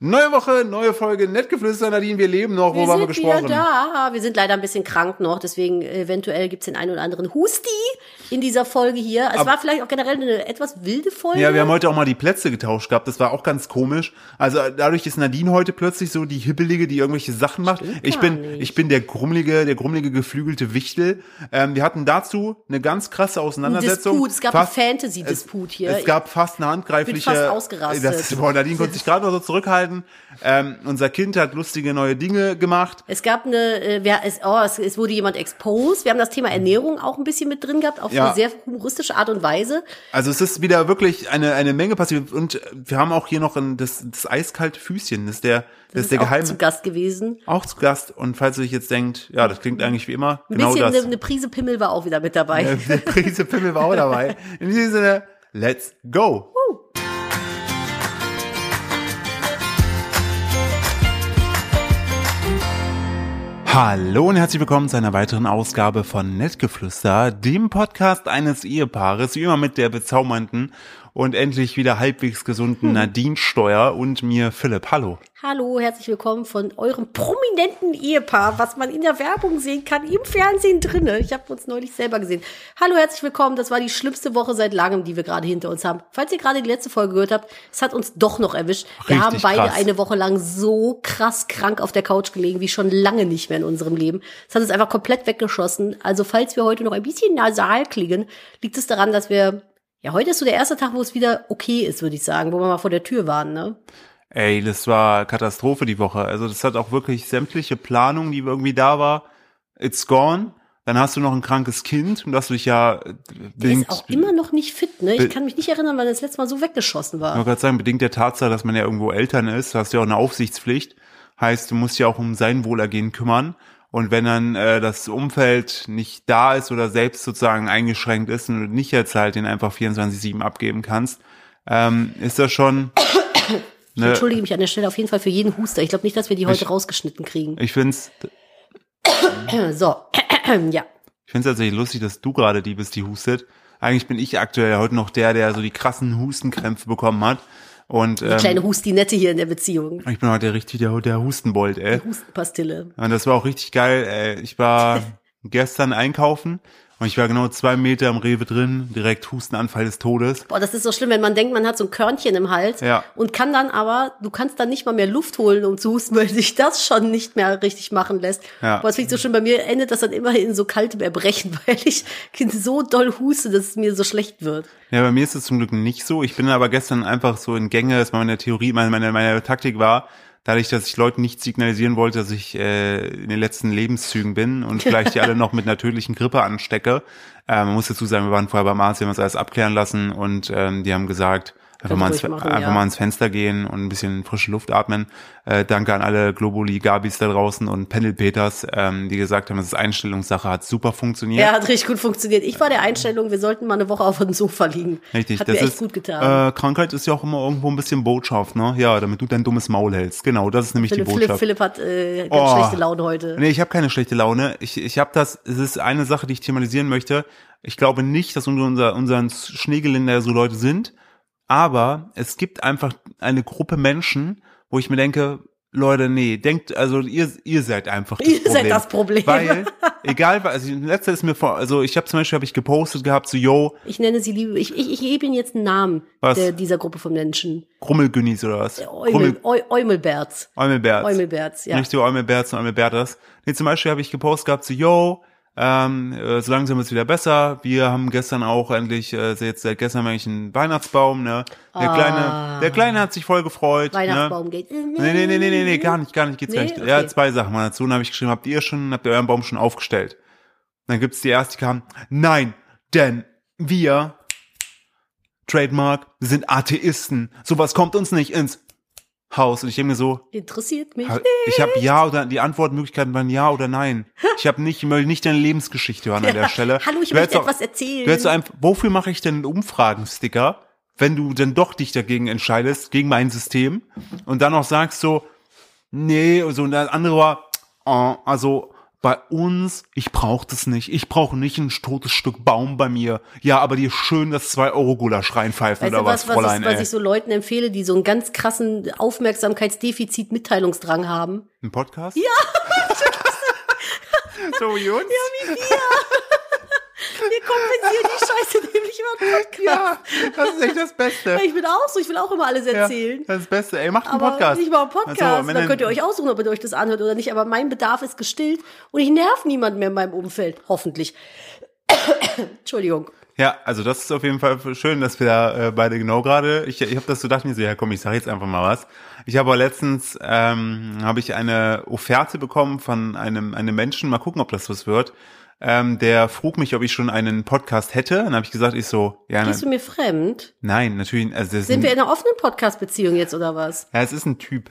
Neue Woche, neue Folge, Nettgeflüster, Nadine, wir leben noch, Wir worüber haben wir sind wieder gesprochen? da. Wir sind leider ein bisschen krank noch, deswegen eventuell gibt's den einen oder anderen Husti in dieser Folge hier. Es war vielleicht auch generell eine etwas wilde Folge. Ja, wir haben heute auch mal die Plätze getauscht gehabt, das war auch ganz komisch. Also dadurch ist Nadine heute plötzlich so die Hibbelige, die irgendwelche Sachen macht. ich gar bin, nicht. ich bin der grummelige, der grummelige, geflügelte Wichtel. Ähm, wir hatten dazu eine ganz krasse Auseinandersetzung. Disput, es gab einen Fantasy-Disput es, hier. Es gab fast eine handgreifliche. Ich bin fast ausgerastet. Das, boah, Nadine konnte sich gerade noch so zurückhalten. Ähm, unser Kind hat lustige neue Dinge gemacht. Es gab eine, äh, wer, es, oh, es, es wurde jemand exposed. Wir haben das Thema Ernährung auch ein bisschen mit drin gehabt, auf Ja. eine sehr humoristische Art und Weise. Also es ist wieder wirklich eine, eine Menge passiert. Und wir haben auch hier noch ein, das, das eiskalte Füßchen. Das ist der, das, ist der auch geheime. zu Gast gewesen. auch zu Gast. Und falls ihr euch jetzt denkt, ja, das klingt eigentlich wie immer, Ein genau bisschen das. eine, eine Prise Pimmel war auch wieder mit dabei. Äh, Der Prise Pimmel war auch dabei. In diesem Sinne, let's go. Hallo und herzlich willkommen zu einer weiteren Ausgabe von Nettgeflüster, dem Podcast eines Ehepaares, wie immer mit der bezaubernden und endlich wieder halbwegs gesunden Nadine Steuer und mir Philipp. Hallo. Hallo, herzlich willkommen von eurem prominenten Ehepaar, was man in der Werbung sehen kann, im Fernsehen drinne. Ich habe uns neulich selber gesehen. Hallo, herzlich willkommen. Das war die schlimmste Woche seit langem, die wir gerade hinter uns haben. Falls ihr gerade die letzte Folge gehört habt, es hat uns doch noch erwischt. Wir Richtig haben beide krass. eine Woche lang so krass krank auf der Couch gelegen, wie schon lange nicht mehr in unserem Leben. Es hat uns einfach komplett weggeschossen. Also falls wir heute noch ein bisschen nasal klingen, liegt es daran, dass wir ja, heute ist so der erste Tag, wo es wieder okay ist, würde ich sagen, wo wir mal vor der Tür waren, ne? Ey, das war Katastrophe die Woche. Also das hat auch wirklich sämtliche Planung, die irgendwie da war, it's gone. Dann hast du noch ein krankes Kind und das du dich ja äh, Der bedingt, ist auch immer noch nicht fit, ne? Ich kann mich nicht erinnern, weil das letzte Mal so weggeschossen ich war. wollte gerade sagen, bedingt der Tatsache, dass man ja irgendwo Eltern ist, hast du ja auch eine Aufsichtspflicht. Heißt, du musst ja auch um sein Wohlergehen kümmern. Und wenn dann äh, das Umfeld nicht da ist oder selbst sozusagen eingeschränkt ist und du nicht jetzt halt den einfach 24-7 abgeben kannst, ähm, ist das schon. Ich Ne, entschuldige mich an der Stelle auf jeden Fall für jeden Huster. Ich glaube nicht, dass wir die heute Ich- rausgeschnitten kriegen. ich find's, So, ja. ich find's tatsächlich lustig, dass du gerade die bist, die hustet. Eigentlich bin ich aktuell heute noch der, der so die krassen Hustenkrämpfe bekommen hat. Und Die ähm, kleine Hustinette hier in der Beziehung. ich bin heute richtig der, der Hustenbold, ey. Hustenpastille. Und das war auch richtig geil. Ey. Ich war gestern einkaufen und ich war genau zwei Meter im Rewe drin, direkt Hustenanfall des Todes. Boah, das ist so schlimm, wenn man denkt, man hat so ein Körnchen im Hals Ja. und kann dann aber, du kannst dann nicht mal mehr Luft holen, um zu husten, weil sich das schon nicht mehr richtig machen lässt. Ja. Boah, das finde ich so schlimm. Bei mir endet das dann immer in so kaltem Erbrechen, weil ich so doll huste, dass es mir so schlecht wird. Ja, bei mir ist es zum Glück nicht so. Ich bin aber gestern einfach so in Gänge, das war meine Theorie, meine, meine, meine Taktik war, dadurch, dass ich Leuten nicht signalisieren wollte, dass ich äh, in den letzten Lebenszügen bin und vielleicht die alle noch mit einer tödlichen Grippe anstecke. Äh, man muss dazu sagen, wir waren vorher beim Arzt, wir haben uns alles abklären lassen und ähm, die haben gesagt, einfach, mal ans, machen, einfach ja. mal ans Fenster gehen und ein bisschen frische Luft atmen. Äh, danke an alle Globuli Gabis da draußen und Pendel Peters, ähm, die gesagt haben, das ist Einstellungssache, hat super funktioniert. Ja, hat richtig gut funktioniert. Ich war der Einstellung, wir sollten mal eine Woche auf dem Sofa liegen. Richtig, Hat das mir echt ist, gut getan. Äh, Krankheit ist ja auch immer irgendwo ein bisschen Botschaft, ne? Ja, damit du dein dummes Maul hältst. Genau, das ist nämlich Philipp, die Philipp, Botschaft. Philipp hat äh, ganz Oh. schlechte Laune heute. Nee, ich habe keine schlechte Laune. Ich, ich habe das, es ist eine Sache, die ich thematisieren möchte. Ich glaube nicht, dass unter unser, unseren Schneegeländer so Leute sind, aber es gibt einfach eine Gruppe Menschen, wo ich mir denke, Leute, nee, denkt, also ihr, ihr seid einfach das Ihr Problem. seid das Problem. Weil, egal, also letztes ist mir vor, also ich habe zum Beispiel, habe ich gepostet gehabt, so, yo, Ich nenne sie liebe, ich, ich, ich gebe ihnen jetzt einen Namen Was? der, dieser Gruppe von Menschen. Krummelgünnis oder was? Eumel, Eu, Eumelberts. Eumelberts. Eumelberts, ja. Nicht so Eumelberts und Eumelbertas. Nee, zum Beispiel habe ich gepostet gehabt, so, yo, ähm, äh, so langsam ist wieder besser. Wir haben gestern auch endlich, äh, jetzt seit gestern eigentlich einen Weihnachtsbaum, ne? Der Ah. Kleine, der Kleine hat sich voll gefreut. Weihnachtsbaum Ne? geht. Nee, nee, nee, nee, nee, nee, gar nicht, gar nicht, geht's Nee? gar nicht. Okay. Ja, zwei Sachen mal dazu. Und dann habe ich geschrieben, habt ihr schon, habt ihr euren Baum schon aufgestellt? Dann gibt's die erste, die kam, nein, denn wir, Trademark, sind Atheisten. Sowas kommt uns nicht ins Haus. Und ich denke mir so, Interessiert mich. Ha- Ich habe ja oder die Antwortmöglichkeiten waren ja oder nein. Ich habe nicht, ich möchte nicht deine Lebensgeschichte hören an der Stelle. Hallo, ich Du möchte auch- etwas erzählen. Du so einfach, wofür mache ich denn einen Umfragensticker, wenn du denn doch dich dagegen entscheidest, gegen mein System und dann auch sagst so, nee, so und das andere war, oh, also bei uns, ich brauche das nicht. Ich brauche nicht ein totes Stück Baum bei mir. Ja, aber dir schön das 2-Euro-Gulasch reinpfeifen Weißt oder was, was, was, Fräulein, ich, was ich so Leuten empfehle, die so einen ganz krassen Aufmerksamkeitsdefizit Mitteilungsdrang haben? Ein Podcast? Ja. so wie uns? Wir kompensieren die Scheiße nämlich über den Podcast. Ja, das ist echt das Beste. Ich bin auch so, ich will auch immer alles Ja, erzählen. das ist das Beste. Ey, macht einen Aber Podcast. nicht mal einen Podcast. Also, dann könnt ihr euch aussuchen, ob ihr euch das anhört oder nicht. Aber mein Bedarf ist gestillt und ich nerv niemanden mehr in meinem Umfeld. Hoffentlich. Entschuldigung. Ja, also das ist auf jeden Fall schön, dass wir da äh, beide genau gerade. Ich, ich habe das so gedacht, mir so, ja komm, ich sage jetzt einfach mal was. Ich habe aber letztens ähm, habe ich eine Offerte bekommen von einem einem Menschen. Mal gucken, ob das was wird. Ähm, der frug mich, ob ich schon einen Podcast hätte. Dann habe ich gesagt, ich so, ja, Bist du mir fremd? nein, natürlich. Also Sind ein, wir in einer offenen Podcast-Beziehung jetzt oder was? ja, es ist ein Typ.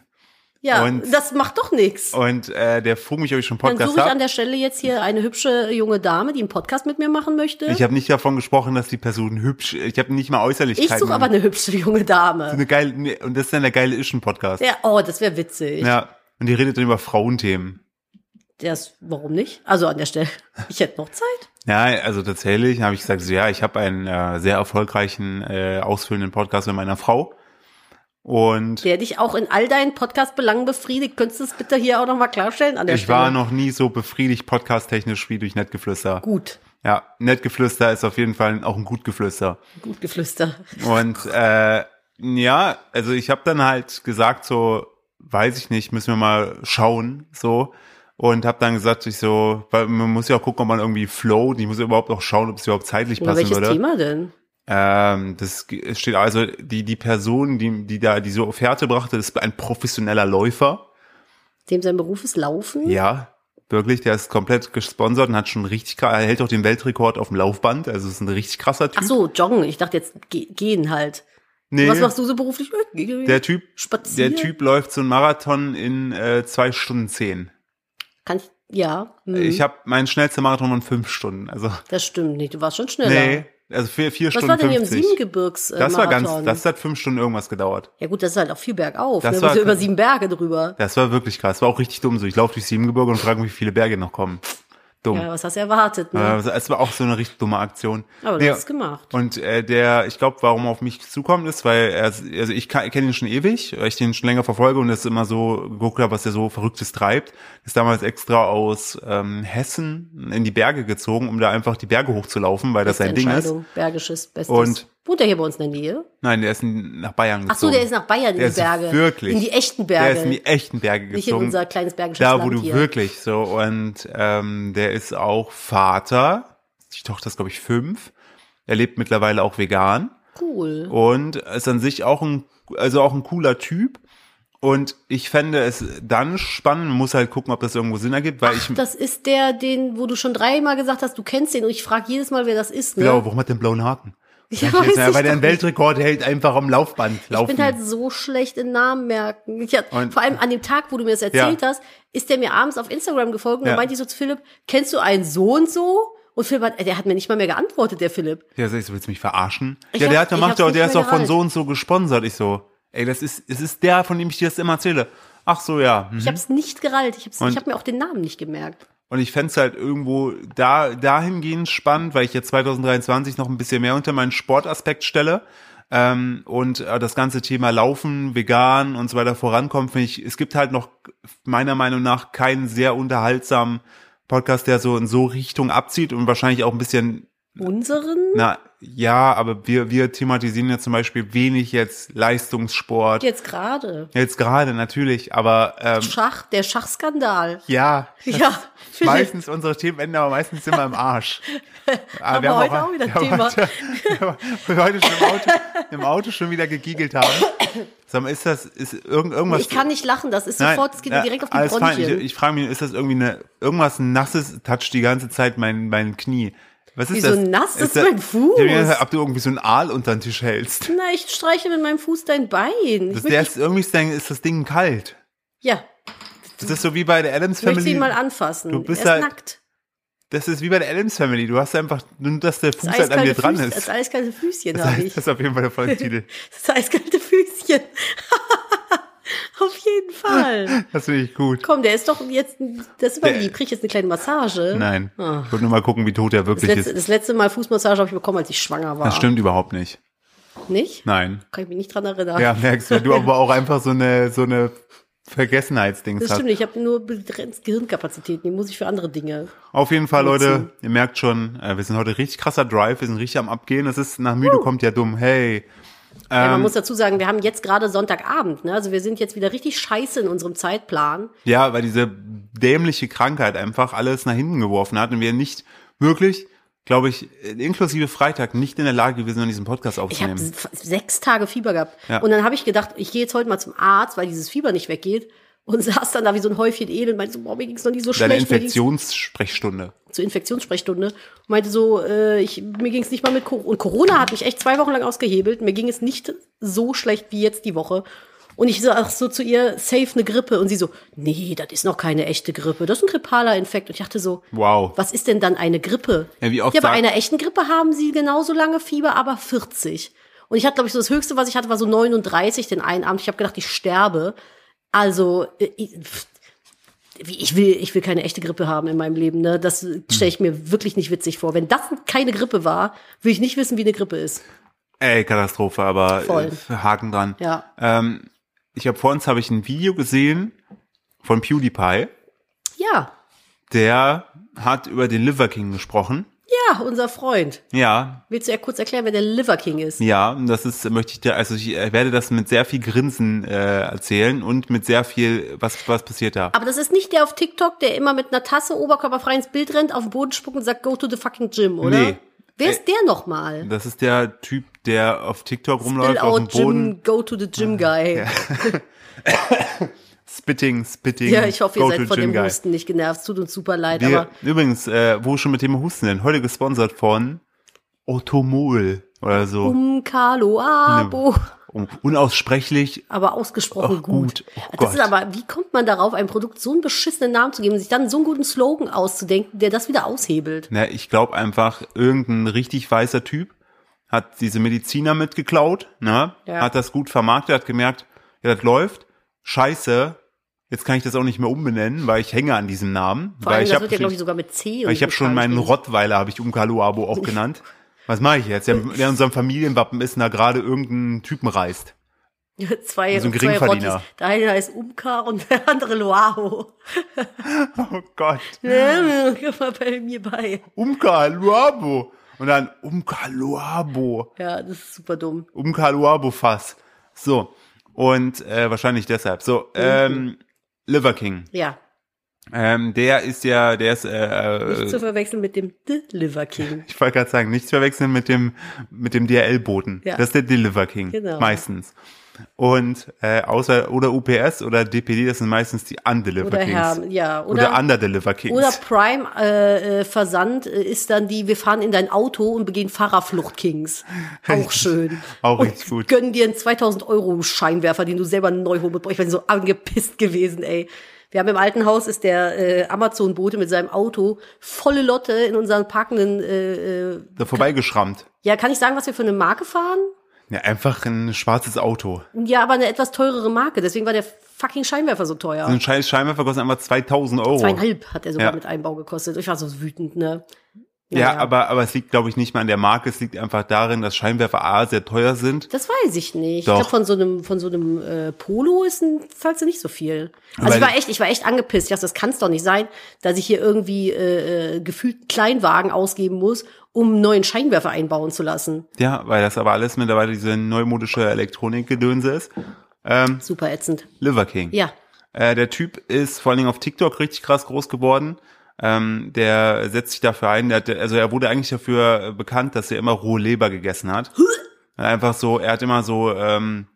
Ja, Und- das macht doch nichts. Und äh, der frug mich, ob ich schon Dann Podcast suche ich an habe. der Stelle jetzt hier eine hübsche junge Dame, die einen Podcast mit mir machen möchte. Ich habe nicht davon gesprochen, dass die Person hübsch. Ich habe nicht mal Äußerlichkeiten. Ich suche aber eine hübsche junge Dame. eine geile und das ist dann der geile Ischen-Podcast. Ja, oh, das wäre witzig. Ja. Und die redet dann über Frauenthemen. Das, warum nicht? Also an der Stelle, ich hätte noch Zeit. Ja, also tatsächlich habe ich gesagt, so, ja, ich habe einen äh, sehr erfolgreichen, äh, ausfüllenden Podcast mit meiner Frau. Und Der dich auch in all deinen Podcast-Belangen befriedigt. Könntest du es bitte hier auch nochmal klarstellen an der ich Stelle? war noch nie so befriedigt podcast-technisch wie durch Nettgeflüster. Gut, Ja, Nettgeflüster ist auf jeden Fall auch ein Gutgeflüster. gut geflüster. Und äh, ja, also ich habe dann halt gesagt, so, weiß ich nicht, müssen wir mal schauen, so. Und habe dann gesagt, ich so, weil man muss ja auch gucken, ob man irgendwie flowt. Ich muss überhaupt auch schauen, ob es überhaupt zeitlich Oder passen welches würde. Thema denn? Ähm, das steht also, die, die Person, die, die da diese Offerte brachte, ist ein professioneller Läufer. Dem sein Beruf ist Laufen? Ja, wirklich, der ist komplett gesponsert und hat schon richtig, er hält auch den Weltrekord auf dem Laufband, also ist ein richtig krasser Typ. Ach so, joggen. Ich dachte jetzt ge gehen halt. nee, Was machst du so beruflich? Der Typ, Spazieren? der Typ läuft so einen Marathon in äh, zwei Stunden zehn. Kann ich, ja. Hm, Ich habe meinen schnellsten Marathon in fünf Stunden, also das stimmt nicht. Du warst schon schneller. nee, also vier, vier Was Stunden war denn hier im 50. Siebengebirgs äh, das war ganz, das hat fünf Stunden irgendwas gedauert. Ja gut, das ist halt auch viel bergauf. Das ne? war du über sieben Berge drüber. Das war wirklich krass, war auch richtig dumm so. Ich laufe durch Siebengebirge und frage mich, wie viele Berge noch kommen. Dumm. Ja, was hast du erwartet, ne? Äh, Es war auch so eine richtig dumme Aktion. Aber du Nee, hast es gemacht. Und äh, der, ich glaube, warum er auf mich zukommt, ist, weil er, also ich kenne ihn schon ewig, weil ich den schon länger verfolge und das immer so geguckt habe, was er so Verrücktes treibt. Ist damals extra aus ähm, Hessen in die Berge gezogen, um da einfach die Berge hochzulaufen, weil das sein Ding ist. Bergisches Bestes. Und- Wohnt er hier bei uns in der Nähe? Nein, der ist in, nach Bayern Ach so, gezogen. der ist nach Bayern in Der die ist Berge. wirklich. In die echten Berge. Der ist in die echten Berge nicht in gezogen. unser kleines bergisches da, wo du hier. wirklich so und ähm, der ist auch Vater. Die Tochter ist glaube ich fünf. Er lebt mittlerweile auch vegan Cool. und ist an sich auch ein also auch ein cooler Typ. Und ich fände es dann spannend, muss halt gucken, ob das irgendwo Sinn ergibt, weil ich Das ist der, den, wo du schon dreimal gesagt hast, du kennst den und ich frage jedes Mal, wer das ist. Ne? blau, warum hat der einen blauen Haken? Ja, ich ja, ich weil der einen Weltrekord hält, einfach am Laufband laufen. Ich bin halt so schlecht in Namen merken. Ich hab, Und- vor allem an dem Tag, wo du mir das erzählt Ja. hast, ist der mir abends auf Instagram gefolgt und Ja. meinte ich so zu Philipp, kennst du einen so und so? Und Philipp hat, der hat mir nicht mal mehr geantwortet, der Philipp. Der sagt, so, willst du mich verarschen? Ich ja, der hab- hat, der ich macht hab's ja, der ist auch von so und so gesponsert. Ich so, ey, das ist, es ist der, von dem ich dir das immer erzähle. Ach so, ja. mhm. Ich habe es nicht gerallt. Ich habe Und- ich hab mir auch den Namen nicht gemerkt. Und ich fänd's halt irgendwo da, dahingehend spannend, weil ich jetzt 2023 noch ein bisschen mehr unter meinen Sportaspekt stelle. Ähm, und äh, das ganze Thema Laufen, vegan und so weiter vorankommt, finde ich, es gibt halt noch meiner Meinung nach keinen sehr unterhaltsamen Podcast, der so in so Richtung abzieht und wahrscheinlich auch ein bisschen Unseren? Na, ja, aber wir, wir thematisieren ja zum Beispiel wenig jetzt Leistungssport. Jetzt gerade. Jetzt gerade natürlich, aber ähm, Schach, der Schachskandal. ja, Ja, meistens unsere Themen enden aber meistens immer im Arsch. Haben wir heute auch wieder ein haben Thema. Heute, wir haben heute schon im Auto, im Auto schon wieder gegiegelt haben. Sag mal, ist das, ist irgend, irgendwas? Ich kann nicht lachen, das ist Nein, sofort, es geht ja, direkt auf die. Bronchien. Ich, ich frage mich, ist das irgendwie eine, irgendwas Nasses toucht die ganze Zeit mein, mein Knie? Was ist Wieso das? nass ist das- mein Fuß? Ich hab ob du irgendwie so einen Aal unter den Tisch hältst. Na, ich streiche mit meinem Fuß dein Bein. Ich Das, der ist, irgendwie ist, dein, ist das Ding kalt. ja, Das ist so wie bei der Adams ich möchte Family. ihn mal anfassen. Du bist er halt- ist nackt. Das ist wie bei der Adams Family. Du hast einfach, nur, dass der Fuß Das halt an dir dran Füß, ist. das eiskalte Füßchen habe ich. das ist auf jeden Fall der Folgetitel. Das eiskalte Füßchen. Auf jeden Fall. Das finde ich gut. Komm, der ist doch jetzt, das ist Der- lieb. Krieg ich jetzt eine kleine Massage? Nein. Ah. Ich wollte nur mal gucken, wie tot er Das wirklich letzte, ist. das letzte Mal Fußmassage habe ich bekommen, als ich schwanger war. Das stimmt überhaupt nicht. Nicht? Nein. Kann ich mich nicht dran erinnern. Ja, merkst du, du aber auch einfach so eine, so eine Vergessenheitsdings Das stimmt, ich habe nur begrenzte Gehirnkapazitäten, die muss ich für andere Dinge. Auf jeden Fall, Nutzen. Leute, ihr merkt schon, äh, wir sind heute richtig krasser Drive, wir sind richtig am Abgehen. Das ist nach müde kommt ja dumm. Hey. Ja, man Ähm, muss dazu sagen, wir haben jetzt gerade Sonntagabend, ne? Also wir sind jetzt wieder richtig scheiße in unserem Zeitplan. Ja, weil diese dämliche Krankheit einfach alles nach hinten geworfen hat und wir nicht wirklich, glaube ich, inklusive Freitag nicht in der Lage gewesen, an diesem Podcast Ich habe aufzunehmen. sechs Tage Fieber gehabt. Ja. Und dann habe ich gedacht, ich gehe jetzt heute mal zum Arzt, weil dieses Fieber nicht weggeht. Und saß dann da wie so ein Häufchen Elend und meinte so, boah, mir ging's noch nie so Deine schlecht. Ging's Infektionssprechstunde. zur Infektionssprechstunde. Und meinte so, äh, ich, mir ging's nicht mal mit Corona. Und Corona hat mich echt zwei Wochen lang ausgehebelt. Mir ging es nicht so schlecht wie jetzt die Woche. Und ich sag so zu ihr, safe eine Grippe. Und sie so, nee, das ist noch keine echte Grippe. Das ist ein grippaler Infekt. Und ich dachte so, Wow. was ist denn dann eine Grippe? Ja, wie oft ja, bei einer echten Grippe haben sie genauso lange Fieber, aber 40. Und ich hatte, glaube ich, so das Höchste, was ich hatte, war so 39 den einen Abend. Ich habe gedacht, ich sterbe. Also, äh, ich, will, ich will keine echte Grippe haben in meinem Leben. Ne? Das stelle ich mir wirklich nicht witzig vor. Wenn das keine Grippe war, will ich nicht wissen, wie eine Grippe ist. Ey, Katastrophe, aber Voll. äh, Haken dran. Ja. Ähm, ich habe vor uns habe ich ein Video gesehen von PewDiePie. Ja, Der hat über den Liver King gesprochen. Ja, unser Freund. Ja, Willst du ja kurz erklären, wer der Liver King ist? ja, und das ist, möchte ich dir, also ich werde das mit sehr viel Grinsen äh, erzählen und mit sehr viel, was, was passiert da? Aber das ist nicht der auf TikTok, der immer mit einer Tasse oberkörperfrei ins Bild rennt, auf den Boden spuckt und sagt, go to the fucking gym, oder? Nee. Wer ist der nochmal? Das ist der Typ, der auf TikTok Spill rumläuft, auf dem Boden. Gym, go to the gym guy. Spitting, Spitting. Ja, ich hoffe, ihr seid von dem Guy. Husten nicht genervt. Tut uns super leid, Wir, aber übrigens, äh, wo schon mit dem Husten denn? Heute gesponsert von Otomol oder so. um Carlo Abo. Um, unaussprechlich. Aber ausgesprochen gut. gut. Oh das ist aber, wie kommt man darauf, einem Produkt so einen beschissenen Namen zu geben, sich dann so einen guten Slogan auszudenken, der das wieder aushebelt? Na, ich glaube einfach, irgendein richtig weißer Typ hat diese Mediziner mitgeklaut, ne? Ja. hat das gut vermarktet, hat gemerkt, ja, das läuft. Scheiße, jetzt kann ich das auch nicht mehr umbenennen, weil ich hänge an diesem Namen. Vor weil allem, ich das wird ja, glaube ich, sogar mit C. weil ich habe schon meinen Rottweiler, habe ich Umkaluabo auch genannt. Was mache ich jetzt? Der, der in unserem Familienwappen ist, und da gerade irgendein Typen reist. zwei, so ein zwei. Rottis. Der eine heißt Umkar und der andere Loaho. Oh Gott. Ja, Komm mal bei mir bei. Umkaluabo. Und dann Umkaluabo. Ja, das ist super dumm. Umkaluabo-Fass. So. Und äh, wahrscheinlich deshalb. So, ähm, Liver King. Ja, Ähm, der ist ja, der ist, äh, nicht äh, zu verwechseln mit dem The Liver King. ich wollte gerade sagen, nichts verwechseln mit dem, mit dem DRL-Boten. Ja. Das ist der Deliver King. Genau. Meistens. Und äh, außer oder UPS oder DPD, das sind meistens die Undeliver Oder Kings. Herr, ja, oder, oder, Underdeliver Kings. oder Prime äh, äh, Versand äh, ist dann die, wir fahren in dein Auto und begehen Fahrerflucht Kings. Auch schön. Auch richtig gut. gönnen dir einen 2000 Euro Scheinwerfer, den du selber neu holen Ich bin so angepisst gewesen, ey. Wir haben im alten Haus ist der äh, Amazon-Bote mit seinem Auto volle Lotte in unseren parkenden. Äh, äh, da vorbeigeschrammt. ja, kann ich sagen, was wir für eine Marke fahren? Ja, einfach ein schwarzes Auto. Ja, aber eine etwas teurere Marke. Deswegen war der fucking Scheinwerfer so teuer. So ein scheiß Scheinwerfer kostet einfach 2000 Euro. Zweieinhalb hat er sogar Ja. mit Einbau gekostet. Ich war so wütend, ne? Ja, Naja. aber, aber es liegt, glaube ich, nicht mal an der Marke. Es liegt einfach darin, dass Scheinwerfer A sehr teuer sind. Das weiß ich nicht. Doch. Ich glaube, von so einem, von so einem äh, Polo ist ein, zahlst du nicht so viel. Also Weil- ich war echt, ich war echt angepisst. Ich dachte, das kann es doch nicht sein, dass ich hier irgendwie äh, äh, gefühlt Kleinwagen ausgeben muss, um einen neuen Scheinwerfer einbauen zu lassen. Ja, weil das aber alles mittlerweile diese neumodische Elektronikgedönse ist. Ähm, Super ätzend. Liver King. Ja. Äh, der Typ ist vor allen Dingen auf TikTok richtig krass groß geworden. Ähm, der setzt sich dafür ein, der hat, also er wurde eigentlich dafür äh, bekannt, dass er immer rohe Leber gegessen hat. Einfach so, er hat immer so ähm,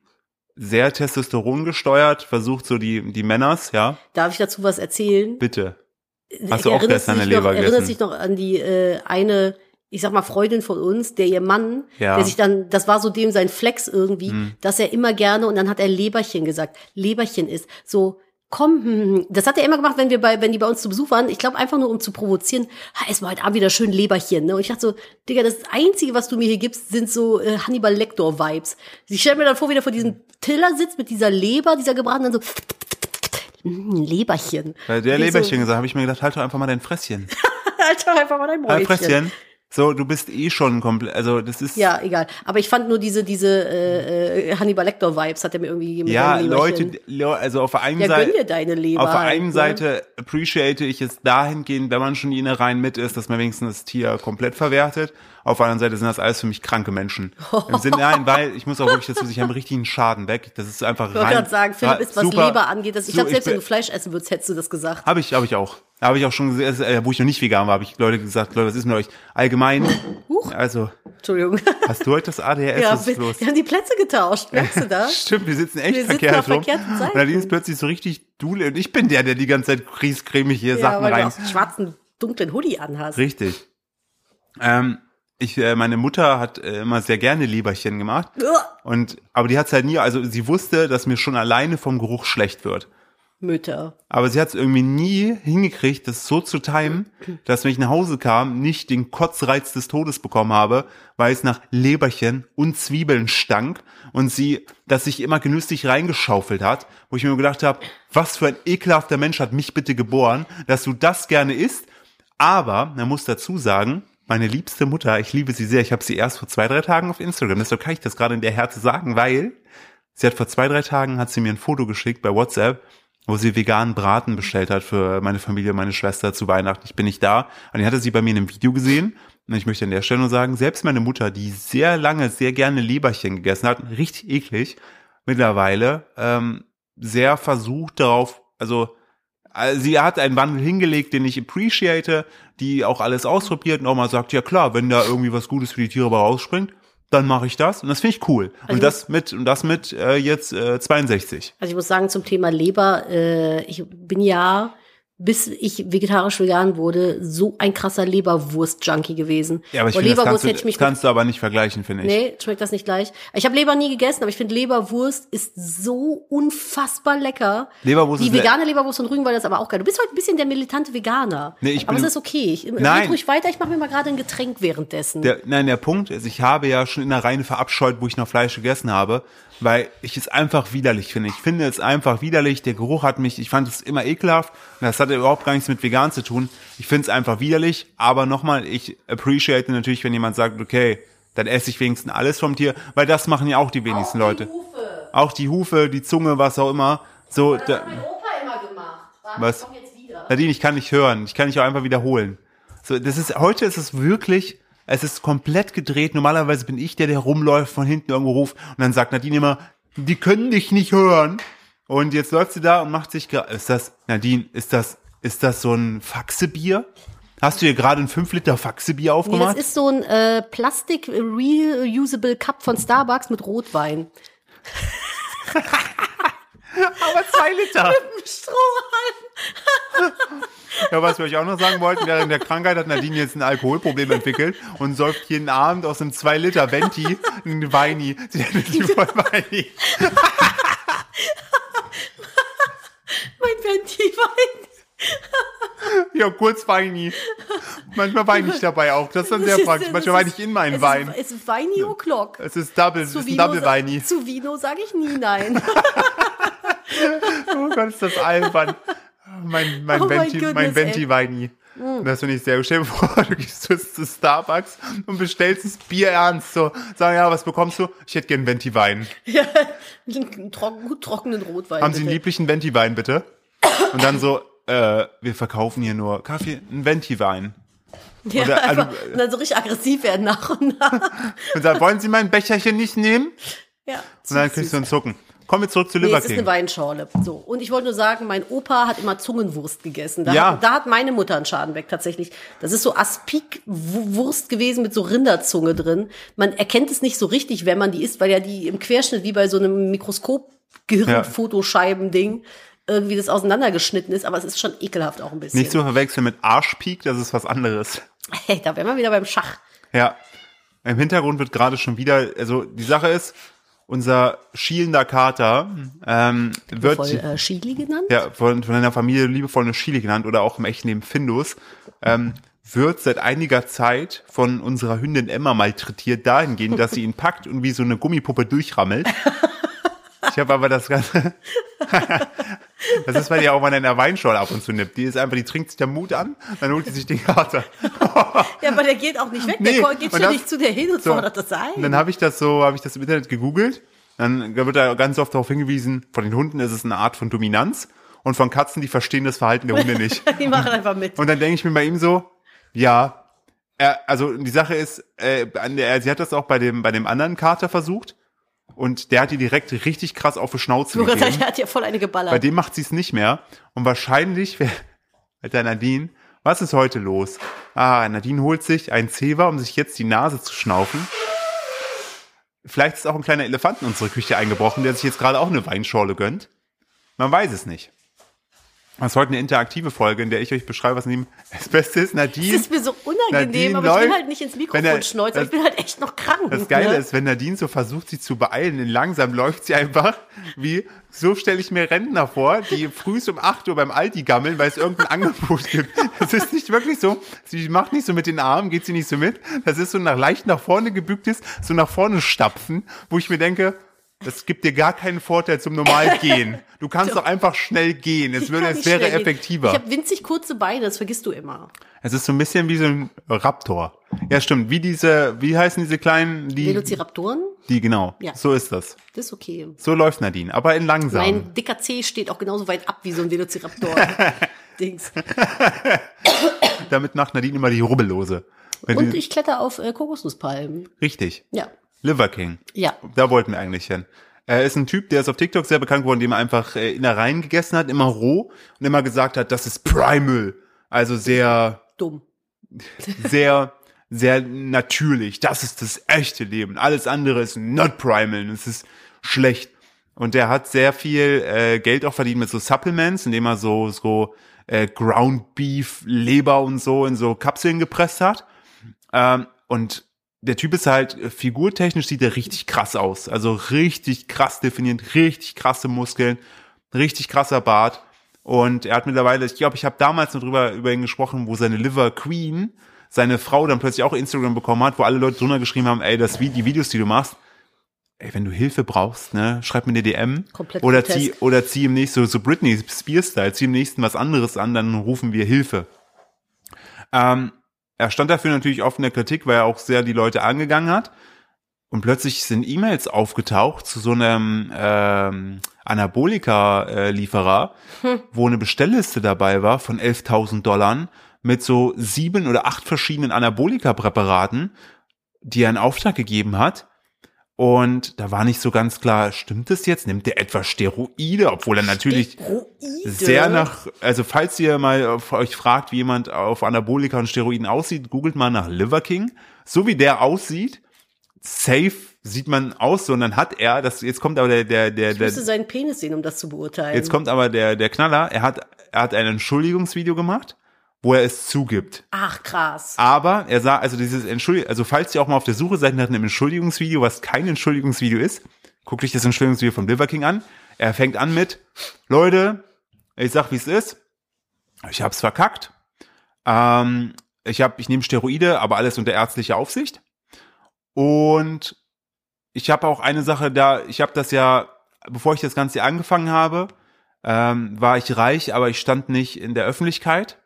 sehr Testosteron gesteuert, versucht so die, die Männers, ja, Darf ich dazu was erzählen? bitte. Hast du auch gestern eine noch, Leber Erinnerst gegessen? dich noch an die äh, eine, ich sag mal, Freundin von uns, der ihr Mann, Ja. der sich dann, das war so dem sein Flex irgendwie, Hm. dass er immer gerne, und dann hat er Leberchen gesagt, Leberchen ist so, komm, hm, das hat er immer gemacht, wenn wir bei, wenn die bei uns zu Besuch waren. Ich glaube einfach nur, um zu provozieren. Ha, es war heute Abend wieder schön Leberchen, ne? Und ich dachte so, Digga, das Einzige, was du mir hier gibst, sind so äh, Hannibal Lecter Vibes. Ich stelle mir dann vor, wie der vor diesem Tiller sitzt mit dieser Leber, dieser gebratenen, dann so mm, Leberchen. Bei der Wie Leberchen So, gesagt, habe ich mir gedacht, halt doch einfach mal dein Fresschen. Alter, einfach mal dein Halt Mäuschen. Fresschen. So, du bist eh schon komplett, also das ist, Ja, egal. Aber ich fand nur diese, diese äh, äh, Hannibal Lecter Vibes hat er mir irgendwie gegeben. ja. Leute, Le- also auf der einen Ja, gönn Seite, dir deine Leber. Auf der einen ne? Seite appreciate ich es dahingehend, wenn man schon die Innereien mit ist, dass man wenigstens das Tier komplett verwertet. Auf der anderen Seite sind das alles für mich kranke Menschen. Im Sinne, nein, weil ich muss auch wirklich dazu sagen, ich habe einen richtigen Schaden weg. Das ist einfach Ich wollte rein. gerade sagen, Philipp ist, was super. Leber angeht. Das, ich So, glaube, selbst wenn du Fleisch essen würdest, hättest du das gesagt. Habe ich, habe ich auch. Habe ich auch schon gesehen, äh, wo ich noch nicht vegan war, habe ich Leute gesagt, Leute, was ist mit euch? Allgemein, Huch. also, Entschuldigung. hast du heute das ADHS? Ja, was wir, ist los? wir haben die Plätze getauscht. Merkst du das? Stimmt, wir sitzen echt Wir sitzen verkehrt auf rum. verkehrten Seiten. Und Nadine ist plötzlich so richtig dule und ich bin der, der die ganze Zeit kriescremig hier Ja, Sachen weil du rein. auch so einen schwarzen, dunklen Hoodie anhast. Richtig. Ähm, ich, äh, meine Mutter hat äh, immer sehr gerne Leberchen gemacht. Und, aber die hat's halt nie, also sie wusste, dass mir schon alleine vom Geruch schlecht wird. Mütter. Aber sie hat es irgendwie nie hingekriegt, das so zu timen, dass wenn ich nach Hause kam, nicht den Kotzreiz des Todes bekommen habe, weil es nach Leberchen und Zwiebeln stank und sie das sich immer genüsslich reingeschaufelt hat, wo ich mir gedacht habe, was für ein ekelhafter Mensch hat mich bitte geboren, dass du das gerne isst. Aber, man muss dazu sagen, meine liebste Mutter, ich liebe sie sehr, ich habe sie erst vor zwei, drei Tagen auf Instagram, deshalb kann ich das gerade in der Härte sagen, weil sie hat vor zwei, drei Tagen, hat sie mir ein Foto geschickt bei WhatsApp, wo sie veganen Braten bestellt hat für meine Familie und meine Schwester zu Weihnachten. Ich bin nicht da. Und die hatte sie bei mir in einem Video gesehen. Und ich möchte an der Stelle nur sagen, selbst meine Mutter, die sehr lange, sehr gerne Leberchen gegessen hat, richtig eklig, mittlerweile ähm, sehr versucht darauf, also äh, sie hat einen Wandel hingelegt, den ich appreciate, die auch alles ausprobiert und auch mal sagt, ja klar, wenn da irgendwie was Gutes für die Tiere rausspringt, dann mache ich das und das finde ich cool. Also und das mit und das mit äh, jetzt äh, 62. Also ich muss sagen, zum Thema Leber, äh, ich bin ja, bis ich vegetarisch-vegan wurde, so ein krasser Leberwurst-Junkie gewesen. Ja, aber ich Boah, finde, das Leberwurst kannst, du, hätte ich mich das kannst du aber nicht vergleichen, finde ich. Nee, schmeckt das nicht gleich. Ich habe Leber nie gegessen, aber ich finde Leberwurst ist so unfassbar lecker. Leberwurst Die ist vegane Leberwurst von Rügenwald ist aber auch geil. Du bist heute ein bisschen der militante Veganer. Nee, ich aber bin- es ist okay. Ich, Nein. Ruhig weiter, ich mache mir mal gerade ein Getränk währenddessen. Der, nein, der Punkt ist, ich habe ja schon in der Reine verabscheut, wo ich noch Fleisch gegessen habe, weil ich es einfach widerlich finde. Ich finde es einfach widerlich. Der Geruch hat mich, ich fand es immer ekelhaft. Und das hatte überhaupt gar nichts mit vegan zu tun. Ich finde es einfach widerlich. Aber nochmal, ich appreciate natürlich, wenn jemand sagt, okay, dann esse ich wenigstens alles vom Tier, weil das machen ja auch die wenigsten Leute. Auch die Hufe, die Zunge, was auch immer. So, da, mein Opa immer gemacht. Warte, Was? Nadine, ich kann nicht hören. Ich kann nicht auch einfach wiederholen. So, das ist, heute ist es wirklich, es ist komplett gedreht. Normalerweise bin ich der, der rumläuft, von hinten irgendwo ruft und dann sagt Nadine immer, die können dich nicht hören. Und jetzt läuft sie da und macht sich gerade, ist das, Nadine, ist das, ist das so ein Faxebier? Hast du hier gerade ein 5 Liter Faxebier Nee, das aufgemacht? ist so ein äh, Plastik Reusable Cup von Starbucks mit Rotwein. aber 2 Liter. Strohhalm. Ja, was wir euch auch noch sagen wollten, während der Krankheit hat Nadine jetzt ein Alkoholproblem entwickelt und säuft jeden Abend aus einem 2 Liter Venti ein Weini. Sie hat die voll Weini. Mein Venti-Wein. Ja, kurz Weini. Manchmal weine ich dabei auch. Das ist dann sehr ist- praktisch. Manchmal weine ich in meinen es Wein. Ist, es ist Weini O'Clock. Es ist Double, es ist ein Double Weini. Zu Vino sage ich nie nein. Oh Gott, ist das albern. Mein, mein Oh Venti, goodness, mein Venti. Weini. Das finde ich sehr gut. Stell dir vor, du gehst zu, Starbucks und bestellst das Bier ernst. So, sag ja, was bekommst du? Ich hätte gern Venti Wein. ja, einen trocken, gut trockenen Rotwein. Haben Sie einen bitte. lieblichen Venti Wein, bitte? Und dann so, äh, wir verkaufen hier nur Kaffee, einen Venti Wein. ja, oder- einfach, also- und dann so richtig aggressiv werden nach und nach. Und dann, wollen Sie mein Becherchen nicht nehmen? Ja, Und dann kriegst du einen Zucken. Kommen wir zurück zu Nee, Liver es ist eine King. Weinschorle. So. Und ich wollte nur sagen, mein Opa hat immer Zungenwurst gegessen. Da, Ja. hat, da hat meine Mutter einen Schaden weg, tatsächlich. Das ist so Aspik-Wurst gewesen mit so Rinderzunge drin. Man erkennt es nicht so richtig, wenn man die isst, weil ja die im Querschnitt wie bei so einem Mikroskop-Gehirnfotoscheiben-Ding irgendwie das auseinandergeschnitten ist. Aber es ist schon ekelhaft auch ein bisschen. Nicht zu verwechseln mit Arschpeak, das ist was anderes. Hey, da wären wir wieder beim Schach. Ja. Im Hintergrund wird gerade schon wieder, also die Sache ist, unser schielender Kater ähm, wird Voll äh, Chili genannt? ja, von, von einer Familie liebevoll eine Chili genannt oder auch im echten Leben Findus, ähm, wird seit einiger Zeit von unserer Hündin Emma malträtiert dahingehend, dass sie ihn packt und wie so eine Gummipuppe durchrammelt. Ich habe aber das Ganze. das ist, weil die auch mal in der Weinschorle ab und zu nippt. Die ist einfach, die trinkt sich der Mut an, dann holt sie sich den Kater. Ja, aber der geht auch nicht weg. Nee, Der geht schon das- nicht zu der hin und So. fordert das ein. Und dann habe ich das so, habe ich das im Internet gegoogelt. Dann wird da ganz oft darauf hingewiesen, von den Hunden ist es eine Art von Dominanz und von Katzen, die verstehen das Verhalten der Hunde nicht. Die machen einfach mit. Und dann denke ich mir bei ihm so, ja, er, also die Sache ist, äh, sie hat das auch bei dem, bei dem anderen Kater versucht und der hat die direkt richtig krass auf die Schnauze Sogar gegeben. der hat ja voll eine Bei geballert. dem macht sie es nicht mehr und wahrscheinlich, Alter Nadine, was ist heute los? Ah, Nadine holt sich ein Zewa, um sich jetzt die Nase zu schnaufen. Vielleicht ist auch ein kleiner Elefant in unsere Küche eingebrochen, der sich jetzt gerade auch eine Weinschorle gönnt. Man weiß es nicht. Das ist heute eine interaktive Folge, in der ich euch beschreibe, was neben das Beste ist. Nadine, Das ist mir so unangenehm, Nadine aber ich will läuft- halt nicht ins Mikrofon er- schneuzen. das- Ich bin halt echt noch krank. das Geile ne? ist, wenn Nadine so versucht, sich zu beeilen, denn langsam läuft sie einfach wie, so stelle ich mir Rentner vor, die frühs um 8 Uhr beim Aldi gammeln, weil es irgendein Angebot gibt. Das ist nicht wirklich so. Sie macht nicht so mit den Armen, geht sie nicht so mit. Das ist so nach leicht nach vorne gebücktes, so nach vorne stapfen, wo ich mir denke, das gibt dir gar keinen Vorteil zum normal gehen. Du kannst doch einfach schnell gehen. Es, würde, es wäre effektiver. Ich habe winzig kurze Beine, das vergisst du immer. Es ist so ein bisschen wie so ein Raptor. Ja, stimmt. Wie diese, wie heißen diese kleinen, die, Velociraptoren, die genau. Ja. So ist das. das ist okay. So läuft Nadine, aber in langsam. Mein dicker C steht auch genauso weit ab wie so ein Velociraptor. Dings. Damit macht Nadine immer die Rubbellose. Und ich kletter auf äh, Kokosnusspalmen. richtig. Ja. Liver King. Ja. Da wollten wir eigentlich hin. Er ist ein Typ, der ist auf TikTok sehr bekannt geworden, dem er einfach äh, Innereien gegessen hat, immer roh und immer gesagt hat, das ist Primal. Also sehr, Dumm. sehr, sehr natürlich. Das ist das echte Leben. Alles andere ist not primal. Es ist schlecht. Und der hat sehr viel äh, Geld auch verdient mit so Supplements, indem er so so äh, Ground Beef, Leber und so in so Kapseln gepresst hat. Ähm, und der Typ ist halt äh, figurtechnisch sieht er richtig krass aus. Also richtig krass definiert, richtig krasse Muskeln, richtig krasser Bart. Und er hat mittlerweile, ich glaube, ich habe damals noch drüber über ihn gesprochen, wo seine Liver Queen, seine Frau dann plötzlich auch Instagram bekommen hat, wo alle Leute drunter geschrieben haben, ey, das, die Videos, die du machst, ey, wenn du Hilfe brauchst, ne, schreib mir eine DM. Komplett oder grotesk. zieh, oder zieh im nächsten, so, so Britney Spears-Style, zieh im nächsten was anderes an, dann rufen wir Hilfe. Ähm, er stand dafür natürlich oft in der Kritik, weil er auch sehr die Leute angegangen hat. Und plötzlich sind E-Mails aufgetaucht zu so einem ähm, Anabolika-Lieferer, wo eine Bestellliste dabei war von 11.000 Dollar mit so sieben oder acht verschiedenen Anabolika-Präparaten, die er in Auftrag gegeben hat. Und da war nicht so ganz klar, stimmt es jetzt? Nimmt er etwa Steroide? Obwohl er natürlich Steroide? sehr nach, also falls ihr mal euch fragt, wie jemand auf Anabolika und Steroiden aussieht, googelt mal nach Liver King. So wie der aussieht, safe sieht man aus, so und dann hat er, das, jetzt kommt aber der, der, der, Ich der müsste seinen Penis sehen, um das zu beurteilen. jetzt kommt aber der, der Knaller, er hat, er hat ein Entschuldigungsvideo gemacht, wo er es zugibt. Ach, krass. Aber er sah, also dieses Entschuldigung, also falls ihr auch mal auf der Suche seid nach einem Entschuldigungsvideo, was kein Entschuldigungsvideo ist, guckt euch das Entschuldigungsvideo von Liver King an. Er fängt an mit, Leute, ich sag wie es ist, ich hab's verkackt. Ähm, ich hab, ich nehme Steroide, aber alles unter ärztlicher Aufsicht. Und ich habe auch eine Sache da, ich habe das ja, bevor ich das Ganze angefangen habe, ähm, war ich reich, aber ich stand nicht in der Öffentlichkeit.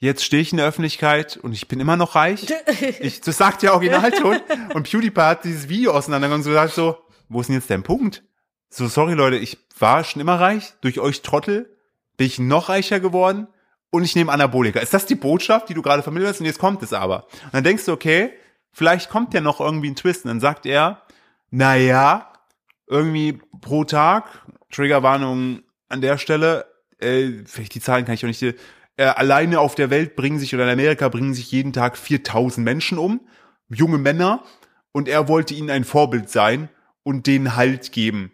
Jetzt stehe ich in der Öffentlichkeit und ich bin immer noch reich. Ich, das sagt ja Originalton. Und PewDiePie hat dieses Video auseinandergegangen und so gesagt so, wo ist denn jetzt dein Punkt? So, sorry Leute, ich war schon immer reich. Durch euch Trottel bin ich noch reicher geworden und ich nehme Anabolika. Ist das die Botschaft, die du gerade vermittelt hast? Und jetzt kommt es aber. Und dann denkst du, okay, vielleicht kommt ja noch irgendwie ein Twist. Und dann sagt er, na ja, irgendwie pro Tag, Triggerwarnung an der Stelle, äh, vielleicht die Zahlen kann ich auch nicht, äh, alleine auf der Welt bringen sich oder in Amerika bringen sich jeden Tag 4000 Menschen um, junge Männer, und er wollte ihnen ein Vorbild sein und denen Halt geben.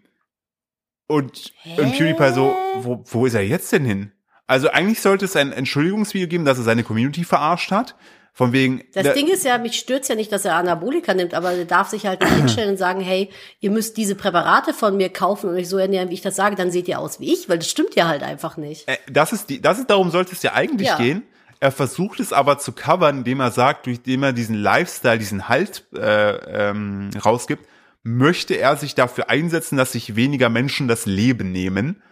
Und, und PewDiePie so, wo, wo ist er jetzt denn hin? Also eigentlich sollte es ein Entschuldigungsvideo geben, dass er seine Community verarscht hat, Von wegen. Das da- Ding ist ja, mich stört's ja nicht, dass er Anabolika nimmt, aber er darf sich halt nicht hinstellen und sagen, hey, ihr müsst diese Präparate von mir kaufen und euch so ernähren, wie ich das sage, dann seht ihr aus wie ich, weil das stimmt ja halt einfach nicht. Äh, das ist die, das ist darum sollte es ja eigentlich Ja. gehen. Er versucht es aber zu covern, indem er sagt, durch dem er diesen Lifestyle, diesen Halt äh, ähm, rausgibt, möchte er sich dafür einsetzen, dass sich weniger Menschen das Leben nehmen.